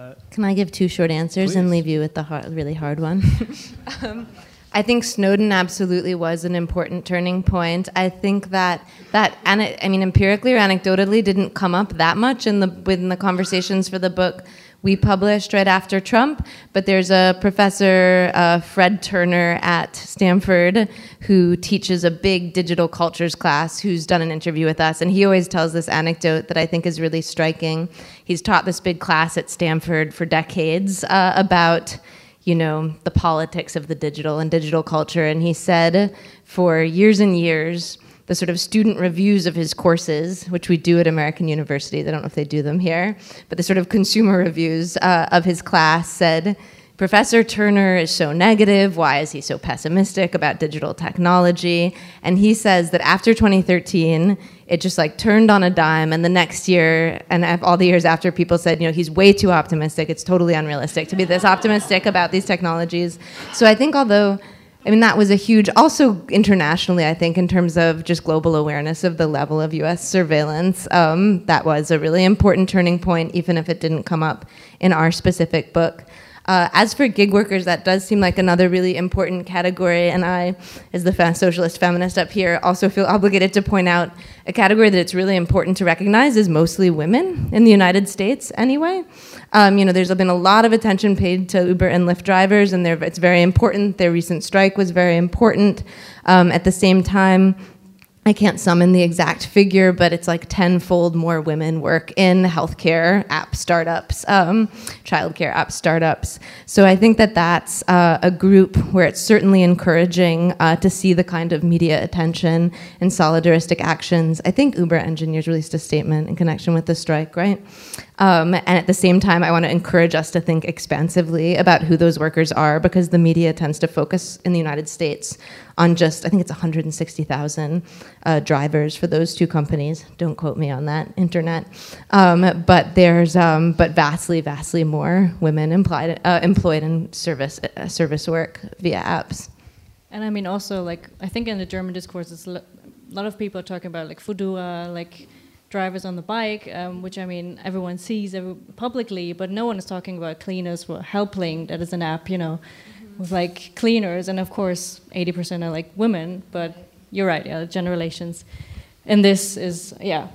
Uh, Can I give two short answers please. and leave you with the hard, really hard one? um, I think Snowden absolutely was an important turning point. I think that that and I mean empirically or anecdotally didn't come up that much in the within the conversations for the book we published right after Trump. But there's a professor, uh, Fred Turner at Stanford, who teaches a big digital cultures class, who's done an interview with us. And he always tells this anecdote that I think is really striking. He's taught this big class at Stanford for decades uh, about you know, the politics of the digital and digital culture. And he said for years and years, the sort of student reviews of his courses, which we do at American universities, I don't know if they do them here, but the sort of consumer reviews uh, of his class said, Professor Turner is so negative. Why is he so pessimistic about digital technology? And he says that after 2013, it just like turned on a dime. And the next year, and all the years after, people said, you know, he's way too optimistic. It's totally unrealistic to be this optimistic about these technologies. So I think, although I mean, that was a huge, also internationally, I think, in terms of just global awareness of the level of US surveillance, um, that was a really important turning point, even if it didn't come up in our specific book. Uh, as for gig workers, that does seem like another really important category, and I, as the socialist feminist up here, also feel obligated to point out a category that it's really important to recognize is mostly women in the United States, anyway. Um, you know, there's been a lot of attention paid to Uber and Lyft drivers, and it's very important. Their recent strike was very important. Um, at the same time, I can't summon the exact figure, but it's like tenfold more women work in healthcare app startups, um, childcare app startups. So I think that that's uh, a group where it's certainly encouraging uh, to see the kind of media attention and solidaristic actions. I think Uber engineers released a statement in connection with the strike, right? Um, and at the same time, I want to encourage us to think expansively about who those workers are because the media tends to focus in the United States on just, I think it's 160,000 uh, drivers for those two companies. Don't quote me on that, internet. Um, but there's, um, but vastly, vastly more women employed, uh, employed in service, uh, service work via apps. And I mean, also, like, I think in the German discourse, it's a lot of people are talking about, like, Foodora, like, drivers on the bike, um, which I mean everyone sees every, publicly, but no one is talking about cleaners for Helpling. That is an app, you know, mm-hmm. with like cleaners, and of course, 80% are like women. But you're right, yeah, generations. And this is yeah,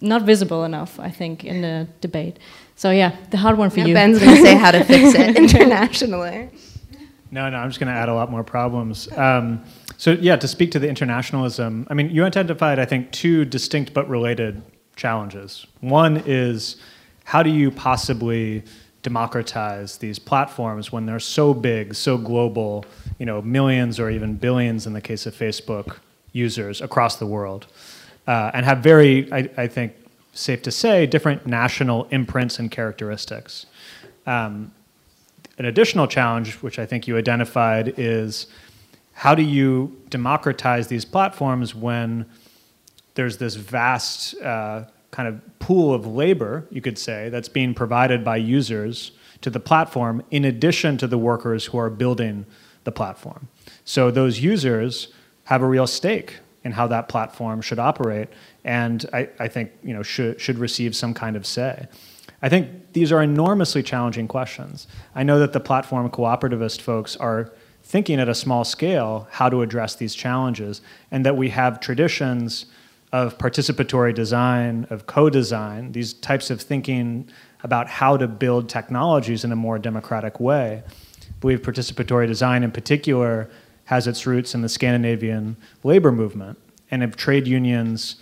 not visible enough, I think, in the debate. So yeah, the hard one for yeah, you. Ben's going to say how to fix it internationally. No, no, I'm just going to add a lot more problems. Um, so, yeah, to speak to the internationalism, I mean, you identified, I think, two distinct but related challenges. One is how do you possibly democratize these platforms when they're so big, so global, you know, millions or even billions in the case of Facebook users across the world, uh, and have very, I, I, think, safe to say, different national imprints and characteristics. Um, an additional challenge, which I think you identified, is how do you democratize these platforms when there's this vast uh, kind of pool of labor, you could say, that's being provided by users to the platform in addition to the workers who are building the platform. So those users have a real stake in how that platform should operate and I, I think you know, should, should receive some kind of say. I think these are enormously challenging questions. I know that the platform cooperativist folks are thinking at a small scale how to address these challenges, and that we have traditions of participatory design, of co design, these types of thinking about how to build technologies in a more democratic way. I believe participatory design in particular has its roots in the Scandinavian labor movement and of trade unions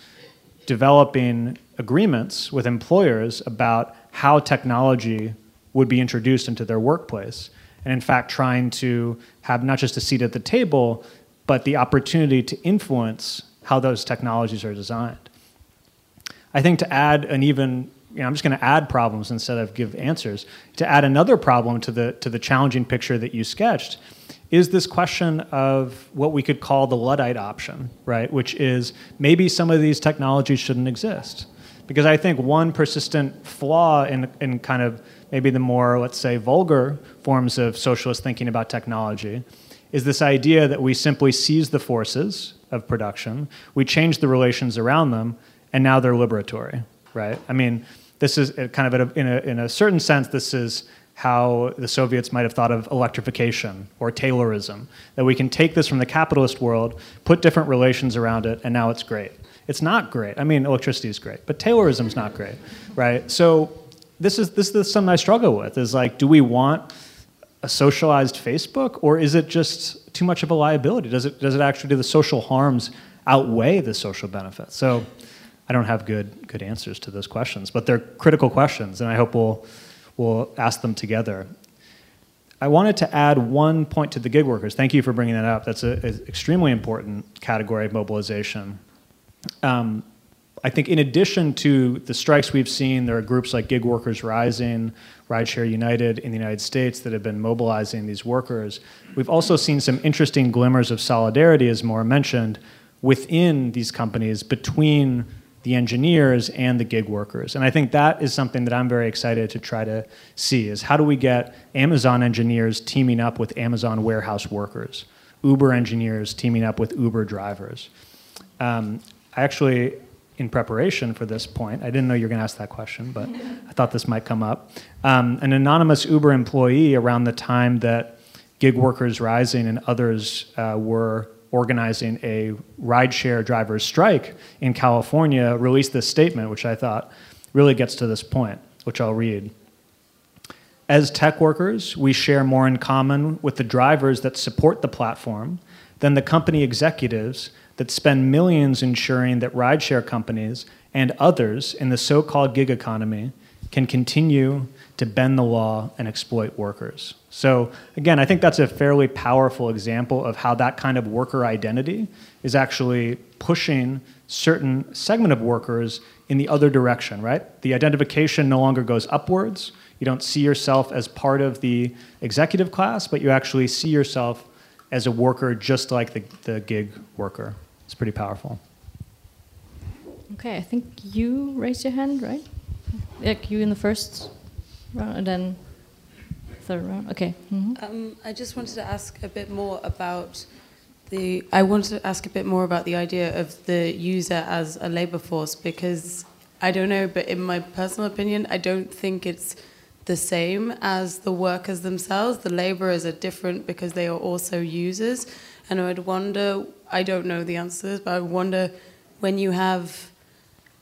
developing agreements with employers about how technology would be introduced into their workplace. And in fact, trying to have not just a seat at the table, but the opportunity to influence how those technologies are designed. I think to add an even, you know, I'm just going to add problems instead of give answers. To add another problem to the to the challenging picture that you sketched is this question of what we could call the Luddite option, right? Which is maybe some of these technologies shouldn't exist. Because I think one persistent flaw in, in kind of maybe the more, let's say, vulgar forms of socialist thinking about technology is this idea that we simply seize the forces of production, we change the relations around them, and now they're liberatory, right? I mean, this is kind of in, a, in a certain sense, this is how the Soviets might have thought of electrification or Taylorism. That we can take this from the capitalist world, put different relations around it, and now it's great. It's not great. I mean, electricity is great, but Taylorism's not great, right? So this is this is something I struggle with. Is like, do we want a socialized Facebook, or is it just too much of a liability? Does it does it actually do the social harms outweigh the social benefits? So I don't have good good answers to those questions, but they're critical questions, and I hope we'll we'll ask them together. I wanted to add one point to the gig workers. Thank you for bringing that up. That's an extremely important category of mobilization. Um, I think in addition to the strikes we've seen, there are groups like Gig Workers Rising, Rideshare United in the United States that have been mobilizing these workers. We've also seen some interesting glimmers of solidarity, as Moira mentioned, within these companies between the engineers and the gig workers. And I think that is something that I'm very excited to try to see is how do we get Amazon engineers teaming up with Amazon warehouse workers, Uber engineers teaming up with Uber drivers. Um, I actually, in preparation for this point, I didn't know you were going to ask that question, but I thought this might come up. Um, an anonymous Uber employee around the time that Gig Workers Rising and others uh, were organizing a rideshare drivers strike in California, released this statement, which I thought really gets to this point, which I'll read. As tech workers, we share more in common with the drivers that support the platform than the company executives that spend millions ensuring that rideshare companies and others in the so called gig economy can continue to bend the law and exploit workers. So, again, I think that's a fairly powerful example of how that kind of worker identity is actually pushing certain segment of workers in the other direction, right? The identification no longer goes upwards. You don't see yourself as part of the executive class, but you actually see yourself as a worker just like the, the gig worker. It's pretty powerful. Okay, I think you raised your hand, right? Like you in the first and then third round. Okay. Mm -hmm. um, I just wanted to ask a bit more about the. I wanted to ask a bit more about the idea of the user as a labor force because I don't know, but in my personal opinion, I don't think it's the same as the workers themselves. The laborers are different because they are also users, and I would wonder. I don't know the answers, but I wonder when you have.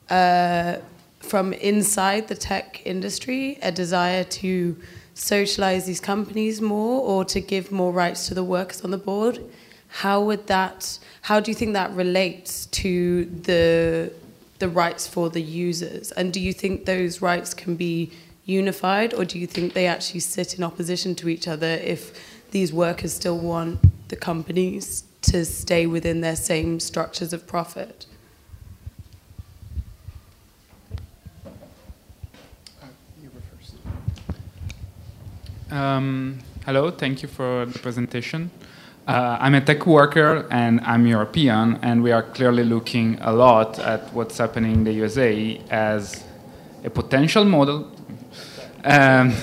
Uh, from inside the tech industry, a desire to socialize these companies more or to give more rights to the workers on the board. How would that how do you think that relates to the the rights for the users? And do you think those rights can be unified or do you think they actually sit in opposition to each other if these workers still want the companies to stay within their same structures of profit Um, hello, thank you for the presentation. Uh, I'm a tech worker and I'm European, and we are clearly looking a lot at what's happening in the USA as a potential model. Um,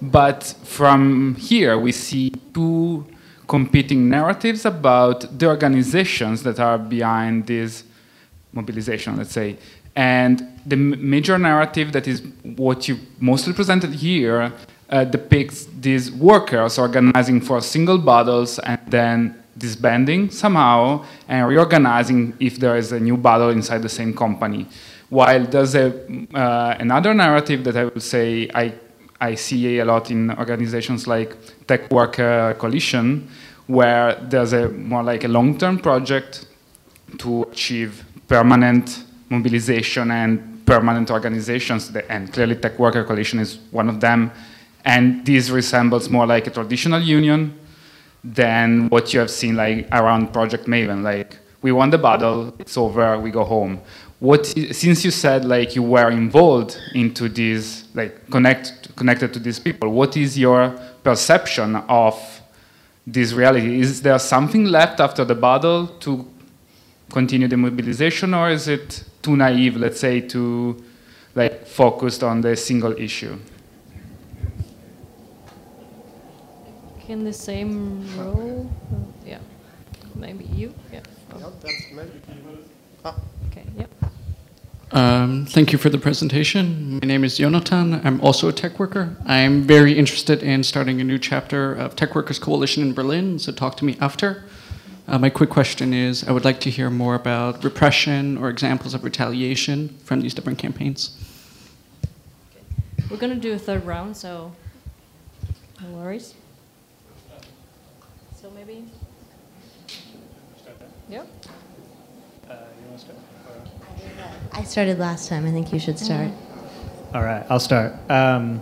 but from here, we see two competing narratives about the organizations that are behind this mobilization, let's say. And the major narrative that is what you mostly presented here uh, depicts these workers organizing for single bottles and then disbanding somehow and reorganizing if there is a new bottle inside the same company. While there's a, uh, another narrative that I would say I, I see a lot in organizations like Tech Worker Coalition, where there's a more like a long-term project to achieve permanent mobilization and permanent organizations, and clearly Tech Worker Coalition is one of them. And this resembles more like a traditional union than what you have seen like around Project Maven. Like we won the battle, it's over, we go home. What since you said like you were involved into this, like connect connected to these people, what is your perception of this reality? Is there something left after the battle to continue the mobilization, or is it too naive, let's say, to like focused on the single issue? In the same row, yeah, maybe you, yeah. Oh. Okay, yep. Um, thank you for the presentation. My name is Jonathan. I'm also a tech worker. I'm very interested in starting a new chapter of Tech Workers Coalition in Berlin, so talk to me after. Uh, my quick question is I would like to hear more about repression or examples of retaliation from these different campaigns. We're going to do a third round, so no worries. So maybe. Yep. I started last time. I think you should start. All right, I'll start. Um,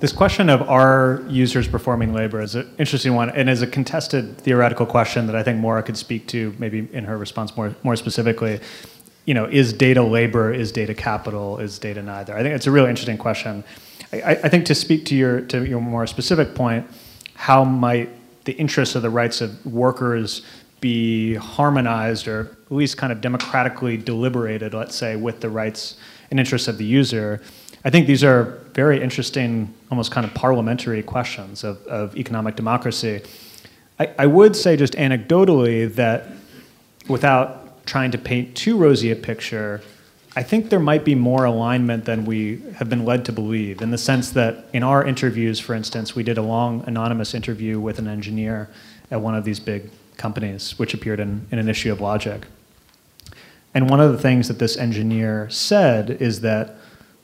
this question of are users performing labor is an interesting one and is a contested theoretical question that I think Moira could speak to maybe in her response more, more specifically. You know, is data labor, is data capital, is data neither? I think it's a really interesting question. I, I think to speak to your, to your more specific point, how might the interests of the rights of workers be harmonized or at least kind of democratically deliberated, let's say, with the rights and interests of the user? I think these are very interesting, almost kind of parliamentary questions of, of economic democracy. I, I would say, just anecdotally, that without trying to paint too rosy a picture, I think there might be more alignment than we have been led to believe, in the sense that in our interviews, for instance, we did a long anonymous interview with an engineer at one of these big companies, which appeared in, in an issue of Logic. And one of the things that this engineer said is that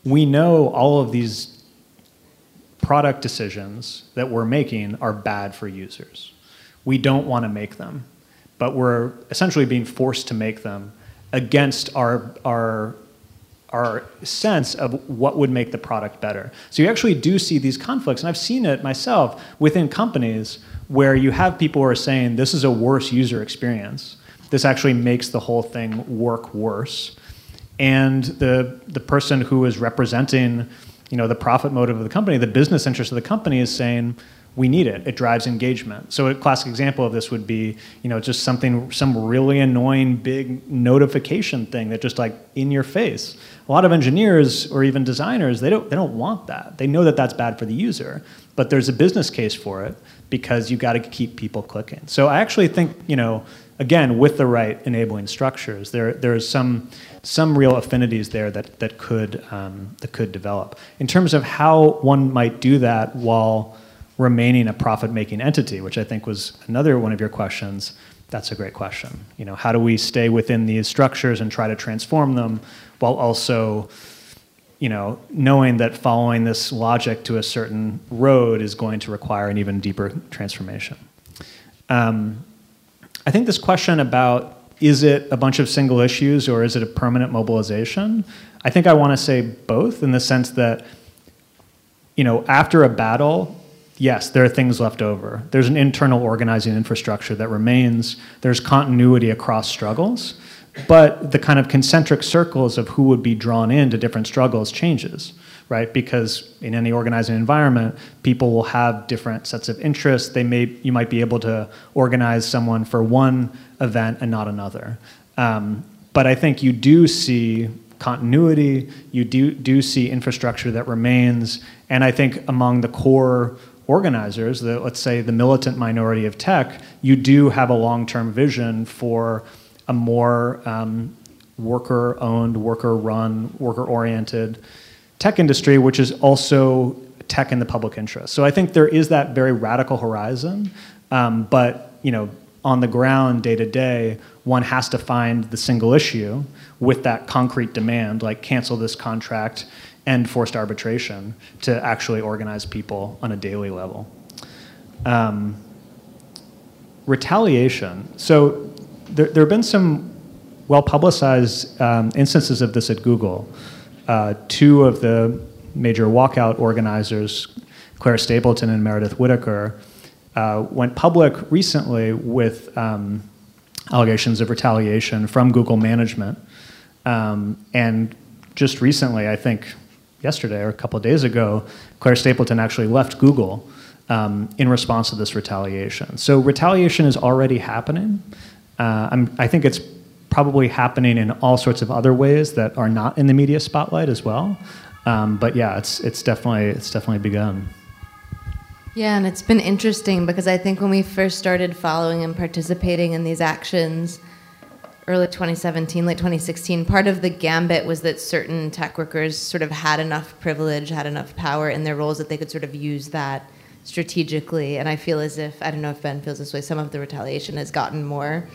we know all of these product decisions that we're making are bad for users. We don't want to make them, but we're essentially being forced to make them against our, our, our sense of what would make the product better. So you actually do see these conflicts, and I've seen it myself within companies where you have people who are saying this is a worse user experience. This actually makes the whole thing work worse and the the person who is representing you know the profit motive of the company the business interest of the company is saying we need it. It drives engagement. So a classic example of this would be you know just something some really annoying big notification thing that just like in your face. A lot of engineers or even designers they don't they don't want that. They know that that's bad for the user but there's a business case for it because you got to keep people clicking. So i actually think you know again, with the right enabling structures, there there's some some real affinities there that that could um, that could develop. In terms of how one might do that while remaining a profit-making entity, which I think was another one of your questions. That's a great question. You know, how do we stay within these structures and try to transform them while also you know, knowing that following this logic to a certain road is going to require an even deeper transformation. Um, I think this question about is it a bunch of single issues or is it a permanent mobilization? I think I want to say both in the sense that, you know, after a battle, yes, there are things left over. There's an internal organizing infrastructure that remains, there's continuity across struggles, but the kind of concentric circles of who would be drawn into different struggles changes right? Because in any organizing environment, people will have different sets of interests. They may, you might be able to organize someone for one event and not another. Um, but I think you do see continuity, you do, do see infrastructure that remains, and I think among the core organizers, the, let's say the militant minority of tech, you do have a long-term vision for a more um, worker-owned, worker-run, worker-oriented tech industry, which is also tech in the public interest. So I think there is that very radical horizon, um, but you know, on the ground, day to day, one has to find the single issue with that concrete demand, like cancel this contract, and forced arbitration, to actually organize people on a daily level. Um, retaliation. So there, there have been some well publicized um, instances of this at Google. Uh, two of the major walkout organizers, Claire Stapleton and Meredith Whittaker, uh, went public recently with um, allegations of retaliation from Google management. Um, and just recently, I think yesterday or a couple of days ago, Claire Stapleton actually left Google um, in response to this retaliation. So retaliation is already happening. Uh, i think it's probably happening in all sorts of other ways that are not in the media spotlight as well. Um, but yeah, it's it's definitely it's definitely begun. Yeah, and it's been interesting because I think when we first started following and participating in these actions, early 2017, late 2016, part of the gambit was that certain tech workers sort of had enough privilege, had enough power in their roles that they could sort of use that strategically. And I feel as if, I don't know if Ben feels this way, some of the retaliation has gotten more,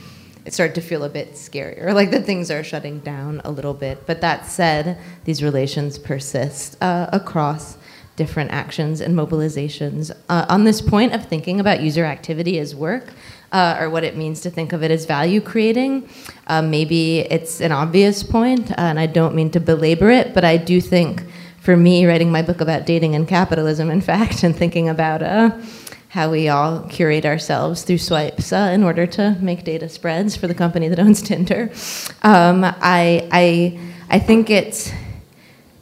it started to feel a bit scarier, like that things are shutting down a little bit. But that said, these relations persist uh, across different actions and mobilizations. Uh, on this point of thinking about user activity as work, uh, or what it means to think of it as value creating, uh, maybe it's an obvious point, uh, and I don't mean to belabor it, but I do think for me, writing my book about dating and capitalism, in fact, and thinking about uh, how we all curate ourselves through swipes uh, in order to make data spreads for the company that owns Tinder, um, I, I, I think it's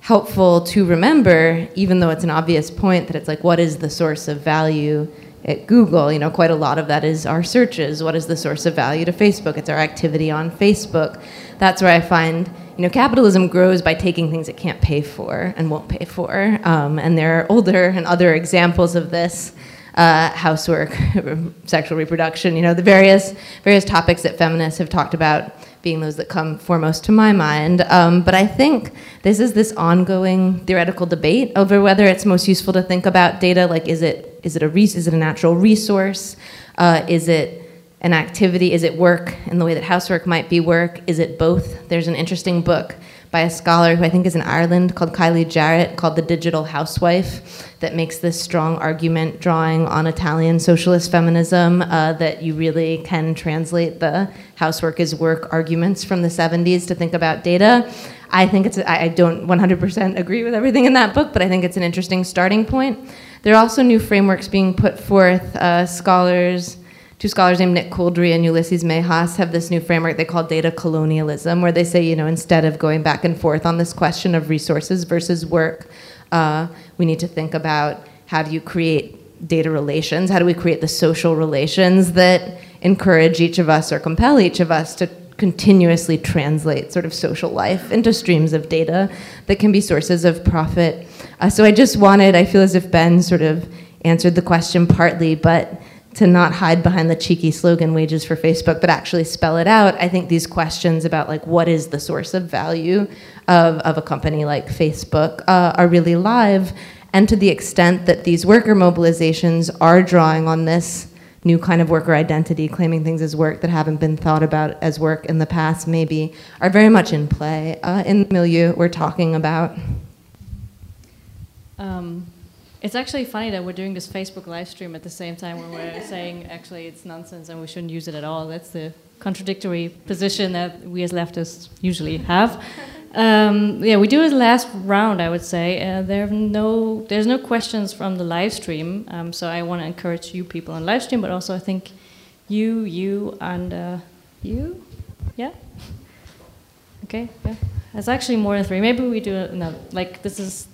helpful to remember, even though it's an obvious point, that it's like, what is the source of value at Google? You know, quite a lot of that is our searches. What is the source of value to Facebook? It's our activity on Facebook. That's where I find, you know, capitalism grows by taking things it can't pay for and won't pay for. Um, and there are older and other examples of this. Uh, housework, sexual reproduction, you know, the various various topics that feminists have talked about being those that come foremost to my mind. Um, but I think this is this ongoing theoretical debate over whether it's most useful to think about data like is it is it a is it a natural resource? Uh, is it an activity? Is it work in the way that housework might be work? Is it both? There's an interesting book by a scholar who I think is in Ireland called Kylie Jarrett called The Digital Housewife that makes this strong argument drawing on Italian socialist feminism uh, that you really can translate the housework is work arguments from the 70s to think about data. I think it's, I don't 100% agree with everything in that book, but I think it's an interesting starting point. There are also new frameworks being put forth. Uh, scholars, two scholars named Nick Couldry and Ulises Mejias have this new framework they call data colonialism, where they say, you know, instead of going back and forth on this question of resources versus work, uh, we need to think about how do you create data relations? How do we create the social relations that encourage each of us or compel each of us to continuously translate sort of social life into streams of data that can be sources of profit? Uh, so I just wanted, I feel as if Ben sort of answered the question partly, but to not hide behind the cheeky slogan wages for Facebook, but actually spell it out. I think these questions about like what is the source of value of, of a company like Facebook uh, are really live. And to the extent that these worker mobilizations are drawing on this new kind of worker identity, claiming things as work that haven't been thought about as work in the past, maybe, are very much in play uh, in the milieu we're talking about. Um, it's actually funny that we're doing this Facebook live stream at the same time when we're saying actually it's nonsense and we shouldn't use it at all. That's the contradictory position that we as leftists usually have. Um, yeah, we do a last round, I would say. Uh, there no, there's no questions from the live stream, um, so I want to encourage you people on live stream, but also I think you, you, and uh, you, yeah. Okay, yeah. There's actually more than three. Maybe we do another. Like this is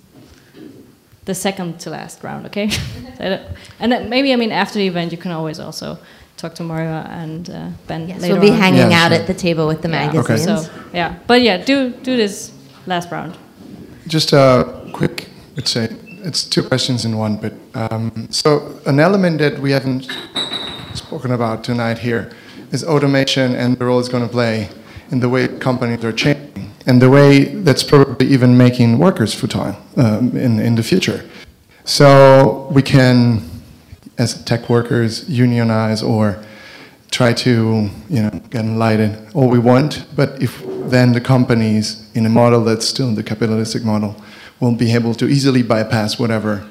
the second to last round, okay? and maybe, I mean, after the event, you can always also talk to Moira and uh, Ben yes, later we'll be on. hanging yeah, out sure. at the table with the yeah. magazines. Okay. So, yeah, but yeah, do do this last round. Just a quick, let's say, it's two questions in one. But um, so an element that we haven't spoken about tonight here is automation and the role it's going to play in the way companies are changing and the way that's probably even making workers futile um, in, in the future. So we can, as tech workers, unionize or try to you know get enlightened all we want but if then the companies in a model that's still the capitalistic model will be able to easily bypass whatever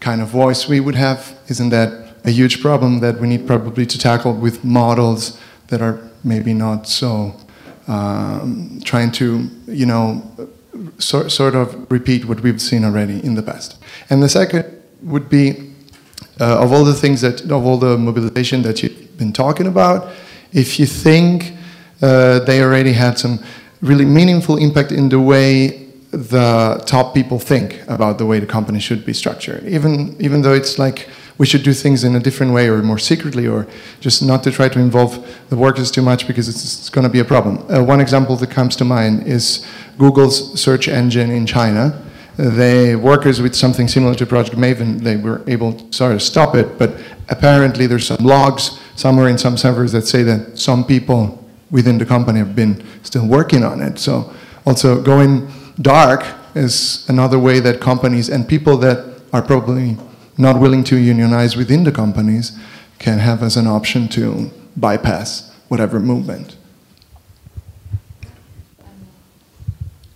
kind of voice we would have isn't that a huge problem that we need probably to tackle with models that are maybe not so um, trying to you know so, sort of repeat what we've seen already in the past. And the second would be uh, of all the things that of all the mobilization that you've been talking about, if you think uh, they already had some really meaningful impact in the way the top people think about the way the company should be structured, even even though it's like we should do things in a different way or more secretly or just not to try to involve the workers too much because it's, it's going to be a problem. Uh, one example that comes to mind is Google's search engine in China the workers with something similar to Project Maven, they were able to sort of stop it, but apparently there's some logs somewhere in some servers that say that some people within the company have been still working on it. So also going dark is another way that companies and people that are probably not willing to unionize within the companies can have as an option to bypass whatever movement.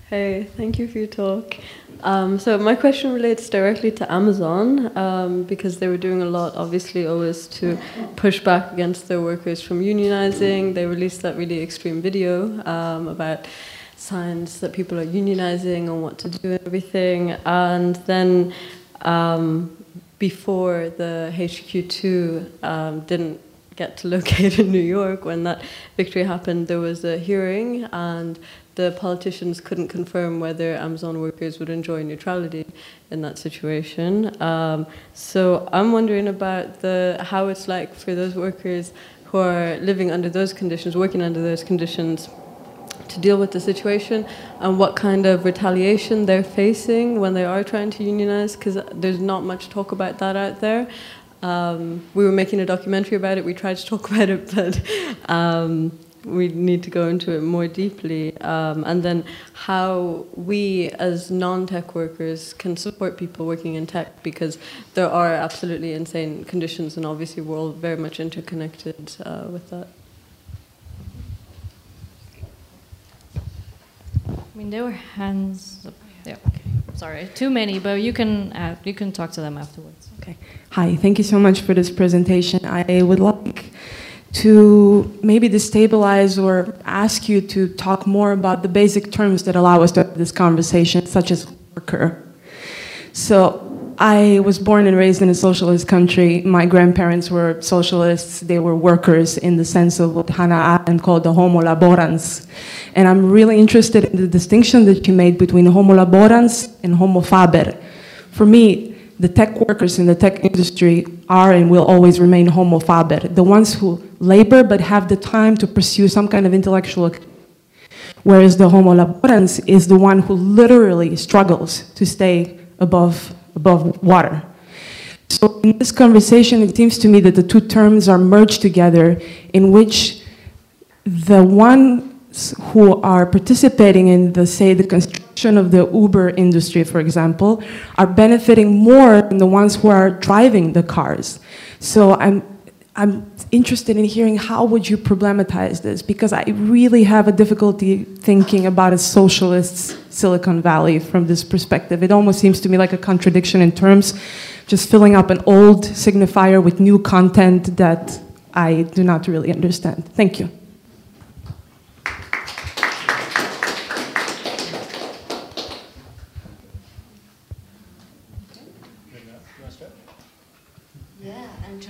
Hey, thank you for your talk. Um, so my question relates directly to Amazon um, because they were doing a lot, obviously, always to push back against their workers from unionizing. They released that really extreme video um, about signs that people are unionizing and what to do and everything. And then um, before the HQ2 um, didn't get to locate in New York, when that victory happened, there was a hearing and the politicians couldn't confirm whether Amazon workers would enjoy neutrality in that situation. Um, so I'm wondering about the how it's like for those workers who are living under those conditions, working under those conditions, to deal with the situation, and what kind of retaliation they're facing when they are trying to unionize, because there's not much talk about that out there. Um, we were making a documentary about it. We tried to talk about it, but um, we need to go into it more deeply, um, and then how we as non-tech workers can support people working in tech because there are absolutely insane conditions, and obviously we're all very much interconnected uh, with that. I mean, there were hands. Up. Yeah. Okay. Sorry, too many, but you can you can talk to them afterwards. Okay. Hi. Thank you so much for this presentation. I would like to maybe destabilize or ask you to talk more about the basic terms that allow us to have this conversation, such as worker. So, I was born and raised in a socialist country. My grandparents were socialists. They were workers in the sense of what Hannah Arendt called the homo laborans. And I'm really interested in the distinction that you made between homo laborans and homo faber. For me, the tech workers in the tech industry are and will always remain homo faber, the ones who labor but have the time to pursue some kind of intellectual whereas the homo laborans is the one who literally struggles to stay above, above water. So in this conversation, it seems to me that the two terms are merged together in which the ones who are participating in the, say, the construction of the Uber industry, for example, are benefiting more than the ones who are driving the cars. So I'm, I'm interested in hearing how would you problematize this, because I really have a difficulty thinking about a socialist Silicon Valley from this perspective. It almost seems to me like a contradiction in terms, just filling up an old signifier with new content that I do not really understand. Thank you.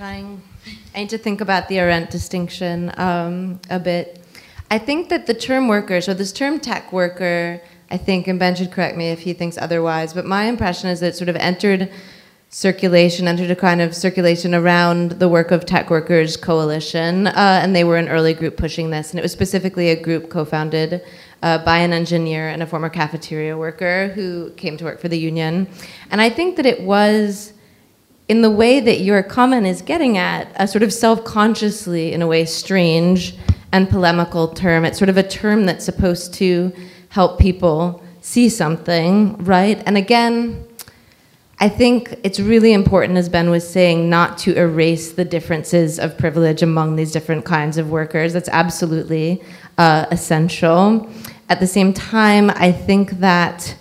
trying. I need to think about the Arendt distinction um, a bit. I think that the term worker, so this term tech worker, I think, and Ben should correct me if he thinks otherwise, but my impression is that it sort of entered circulation, entered a kind of circulation around the work of Tech Workers Coalition, uh, and they were an early group pushing this, and it was specifically a group co-founded uh, by an engineer and a former cafeteria worker who came to work for the union. And I think that it was in the way that your comment is getting at, a sort of self consciously, in a way, strange and polemical term. It's sort of a term that's supposed to help people see something, right? And again, I think it's really important, as Ben was saying, not to erase the differences of privilege among these different kinds of workers. That's absolutely uh, essential. At the same time, I think that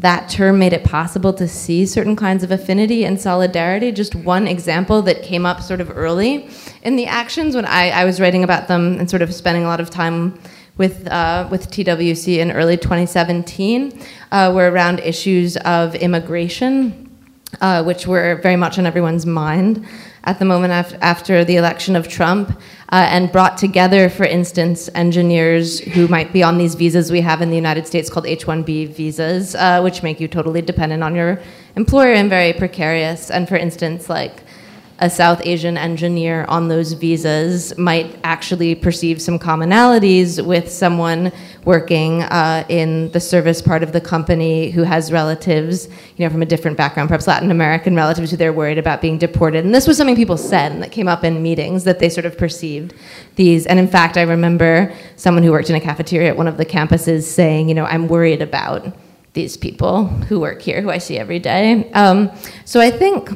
that term made it possible to see certain kinds of affinity and solidarity. Just one example that came up sort of early in the actions when I, I was writing about them and sort of spending a lot of time with, uh, with TWC in early 2017 uh, were around issues of immigration, uh, which were very much on everyone's mind at the moment af- after the election of Trump, uh, and brought together, for instance, engineers who might be on these visas we have in the United States called H 1B visas, uh, which make you totally dependent on your employer and very precarious. And for instance, like a South Asian engineer on those visas might actually perceive some commonalities with someone working uh, in the service part of the company who has relatives, you know, from a different background, perhaps Latin American relatives who they're worried about being deported. And this was something people said and that came up in meetings that they sort of perceived these. And in fact, I remember someone who worked in a cafeteria at one of the campuses saying, you know, I'm worried about these people who work here, who I see every day. Um, so I think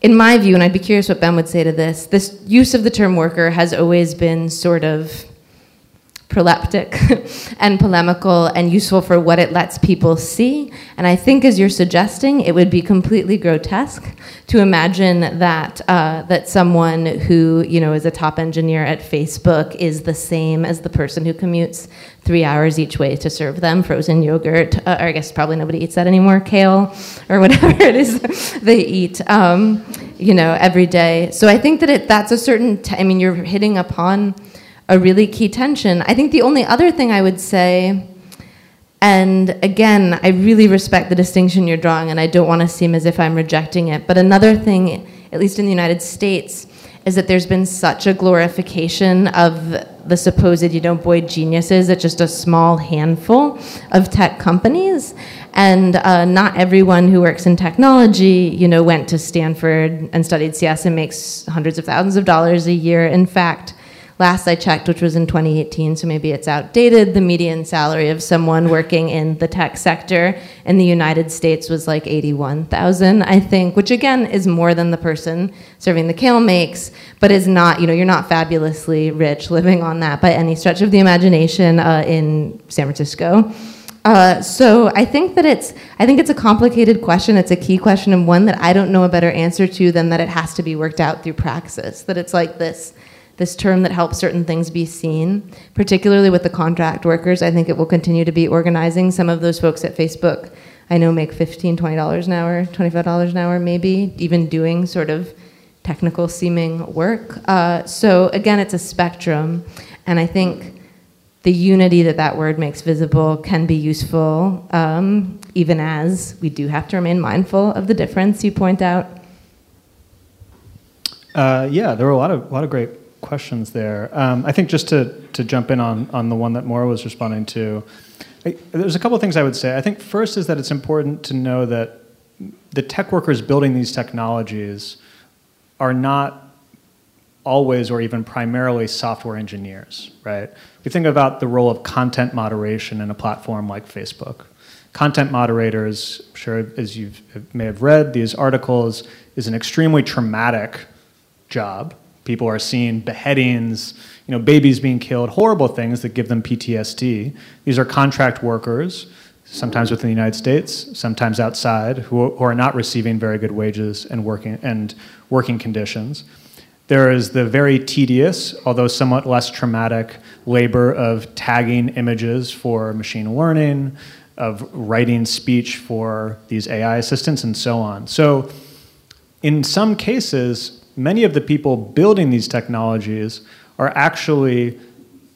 in my view, and I'd be curious what Ben would say to this, this use of the term worker has always been sort of proleptic and polemical and useful for what it lets people see. And I think, as you're suggesting, it would be completely grotesque to imagine that uh, that someone who you know is a top engineer at Facebook is the same as the person who commutes three hours each way to serve them frozen yogurt. Uh, or I guess probably nobody eats that anymore, kale or whatever it is they eat. Um, you know, every day. So I think that it, that's a certain. T- I mean, you're hitting upon a really key tension. I think the only other thing I would say, and again, I really respect the distinction you're drawing, and I don't want to seem as if I'm rejecting it, but another thing, at least in the United States, is that there's been such a glorification of the supposed, you know, boy geniuses at just a small handful of tech companies. And uh, not everyone who works in technology, you know, went to Stanford and studied CS and makes hundreds of thousands of dollars a year. In fact, last I checked, which was in 2018, so maybe it's outdated, the median salary of someone working in the tech sector in the United States was like 81,000, I think, which again is more than the person serving the kale makes, but is not, you know, you're not fabulously rich living on that by any stretch of the imagination uh, in San Francisco. Uh, so I think that it's I think it's a complicated question. It's a key question and one that I don't know a better answer to than that it has to be worked out through praxis. That it's like this this term that helps certain things be seen, particularly with the contract workers. I think it will continue to be organizing. Some of those folks at Facebook, I know, make $15, $20 an hour, $25 an hour, maybe, even doing sort of technical seeming work. Uh, so again, it's a spectrum. And I think the unity that that word makes visible can be useful, um, even as we do have to remain mindful of the difference you point out. Uh, yeah, there were a lot of, a lot of great questions there. Um, I think just to, to jump in on, on the one that Moira was responding to, I, there's a couple of things I would say. I think first is that it's important to know that the tech workers building these technologies are not always or even primarily software engineers, right? We think about the role of content moderation in a platform like Facebook. Content moderators, sure as you may have read these articles, is an extremely traumatic job People are seeing beheadings, you know, babies being killed, horrible things that give them PTSD. These are contract workers, sometimes within the United States, sometimes outside, who, who are not receiving very good wages and working, and working conditions. There is the very tedious, although somewhat less traumatic, labor of tagging images for machine learning, of writing speech for these AI assistants, and so on. So, in some cases, many of the people building these technologies are actually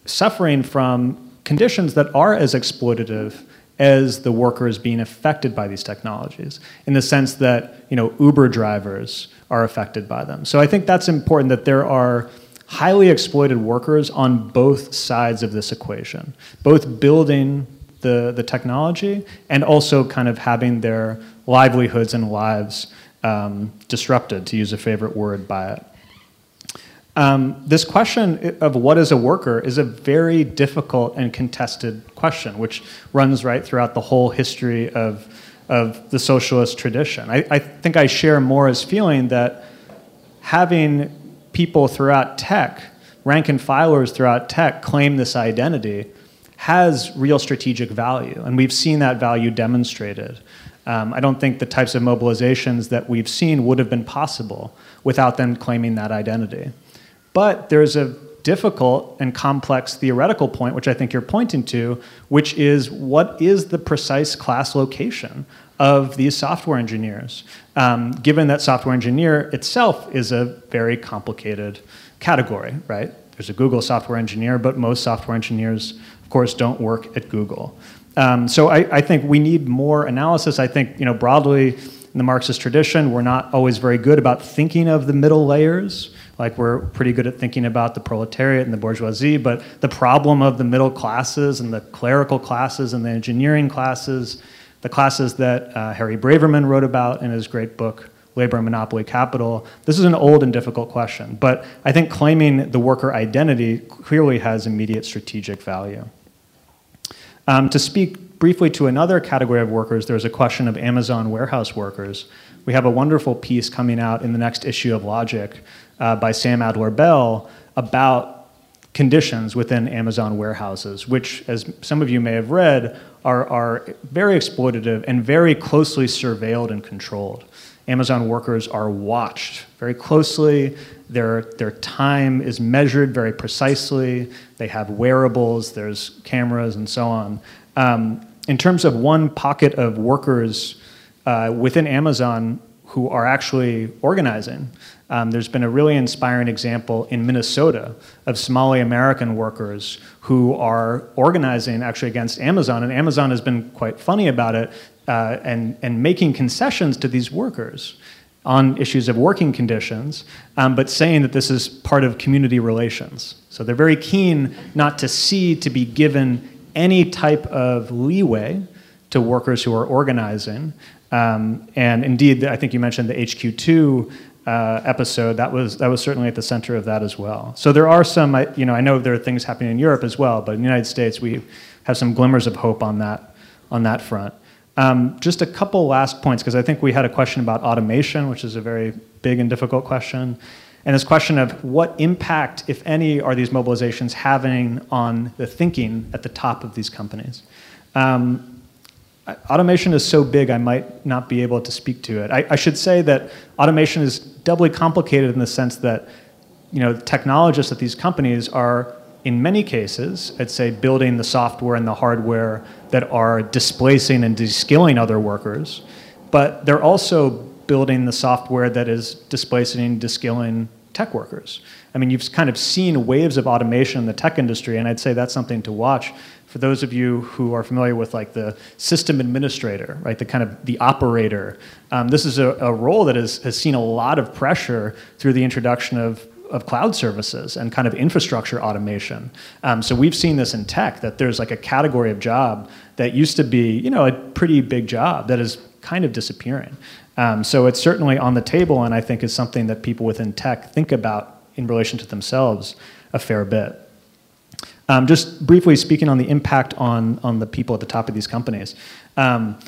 suffering from conditions that are as exploitative as the workers being affected by these technologies in the sense that you know uber drivers are affected by them. So i think that's important that there are highly exploited workers on both sides of this equation both building the, the technology and also kind of having their livelihoods and lives um, disrupted, to use a favorite word by it. Um, this question of what is a worker is a very difficult and contested question, which runs right throughout the whole history of, of the socialist tradition. I, I think I share Moira's feeling that having people throughout tech, rank and filers throughout tech, claim this identity has real strategic value, and we've seen that value demonstrated. Um, I don't think the types of mobilizations that we've seen would have been possible without them claiming that identity. But there's a difficult and complex theoretical point, which I think you're pointing to, which is what is the precise class location of these software engineers, um, given that software engineer itself is a very complicated category, right? There's a Google software engineer, but most software engineers, of course, don't work at Google. Um, so I, I, think we need more analysis. I think, you know, broadly in the Marxist tradition, we're not always very good about thinking of the middle layers. Like we're pretty good at thinking about the proletariat and the bourgeoisie, but the problem of the middle classes and the clerical classes and the engineering classes, the classes that uh, Harry Braverman wrote about in his great book, Labor and Monopoly Capital, this is an old and difficult question. But I think claiming the worker identity clearly has immediate strategic value. Um, to speak briefly to another category of workers, there's a question of Amazon warehouse workers. We have a wonderful piece coming out in the next issue of Logic uh, by Sam Adler Bell about conditions within Amazon warehouses, which, as some of you may have read, are, are very exploitative and very closely surveilled and controlled. Amazon workers are watched very closely. Their, their time is measured very precisely. They have wearables, there's cameras, and so on. Um, in terms of one pocket of workers uh, within Amazon who are actually organizing, um, there's been a really inspiring example in Minnesota of Somali American workers who are organizing actually against Amazon, and Amazon has been quite funny about it uh, and, and making concessions to these workers on issues of working conditions, um, but saying that this is part of community relations. So they're very keen not to see to be given any type of leeway to workers who are organizing. Um, and indeed, I think you mentioned the HQ2 uh, episode. That was that was certainly at the center of that as well. So there are some, you know, I know there are things happening in Europe as well, but in the United States we have some glimmers of hope on that on that front. Um, just a couple last points, because I think we had a question about automation, which is a very big and difficult question. And this question of what impact, if any, are these mobilizations having on the thinking at the top of these companies? Um, automation is so big, I might not be able to speak to it. I, I, should say that automation is doubly complicated in the sense that you know, technologists at these companies are in many cases, I'd say building the software and the hardware that are displacing and deskilling other workers, but they're also building the software that is displacing and deskilling tech workers. I mean, you've kind of seen waves of automation in the tech industry, and I'd say that's something to watch for those of you who are familiar with like the system administrator, right, the kind of the operator. Um, this is a, a role that has, has seen a lot of pressure through the introduction of of cloud services and kind of infrastructure automation. Um, so we've seen this in tech that there's like a category of job that used to be, you know, a pretty big job that is kind of disappearing. Um, so it's certainly on the table, and I think is something that people within tech think about in relation to themselves a fair bit. Um, just briefly speaking on the impact on on the people at the top of these companies. Um,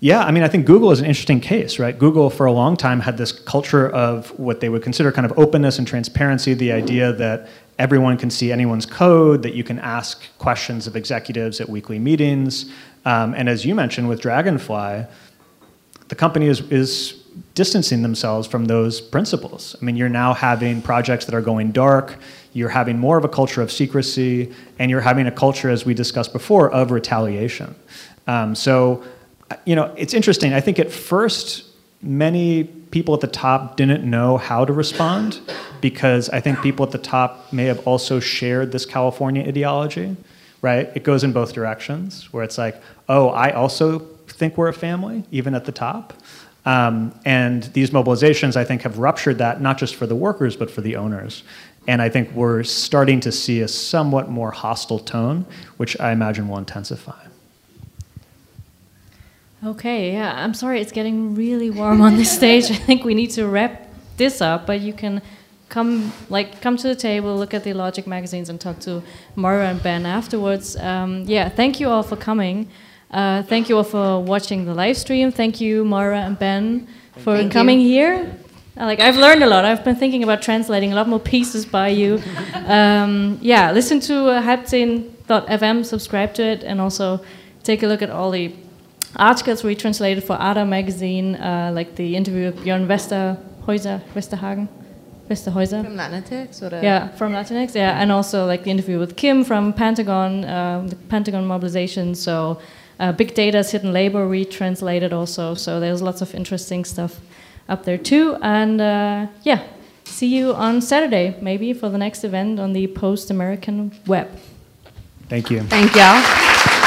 yeah, I mean, I think Google is an interesting case, right? Google, for a long time, had this culture of what they would consider kind of openness and transparency, the idea that everyone can see anyone's code, that you can ask questions of executives at weekly meetings. Um, and as you mentioned with Dragonfly, the company is, is distancing themselves from those principles. I mean, you're now having projects that are going dark, you're having more of a culture of secrecy, and you're having a culture, as we discussed before, of retaliation. Um, so you know, it's interesting. I think at first, many people at the top didn't know how to respond because I think people at the top may have also shared this California ideology, right? It goes in both directions, where it's like, oh, I also think we're a family, even at the top. Um, and these mobilizations, I think, have ruptured that, not just for the workers, but for the owners. And I think we're starting to see a somewhat more hostile tone, which I imagine will intensify. Okay, yeah, I'm sorry, it's getting really warm on this stage. I think we need to wrap this up, but you can come like come to the table, look at the Logic magazines, and talk to Moira and Ben afterwards. Um, yeah, thank you all for coming. Uh, thank you all for watching the live stream. Thank you, Moira and Ben, for Thank coming you. here. Uh, Like I've learned a lot. I've been thinking about translating a lot more pieces by you. um, yeah, listen to uh, Halbzehn.fm, subscribe to it, and also take a look at all the articles we translated for Ada magazine, uh, like the interview with Björn Westerhäuser, Westerhagen, Westerhäuser. From Latinx or Yeah, from Latinx. Yeah, and also like the interview with Kim from Pentagon, um, the Pentagon mobilization. So, uh, big data, hidden labor, we translated also. So there's lots of interesting stuff up there too. And uh, yeah, see you on Saturday maybe for the next event on the post-American web. Thank you. Thank y'all.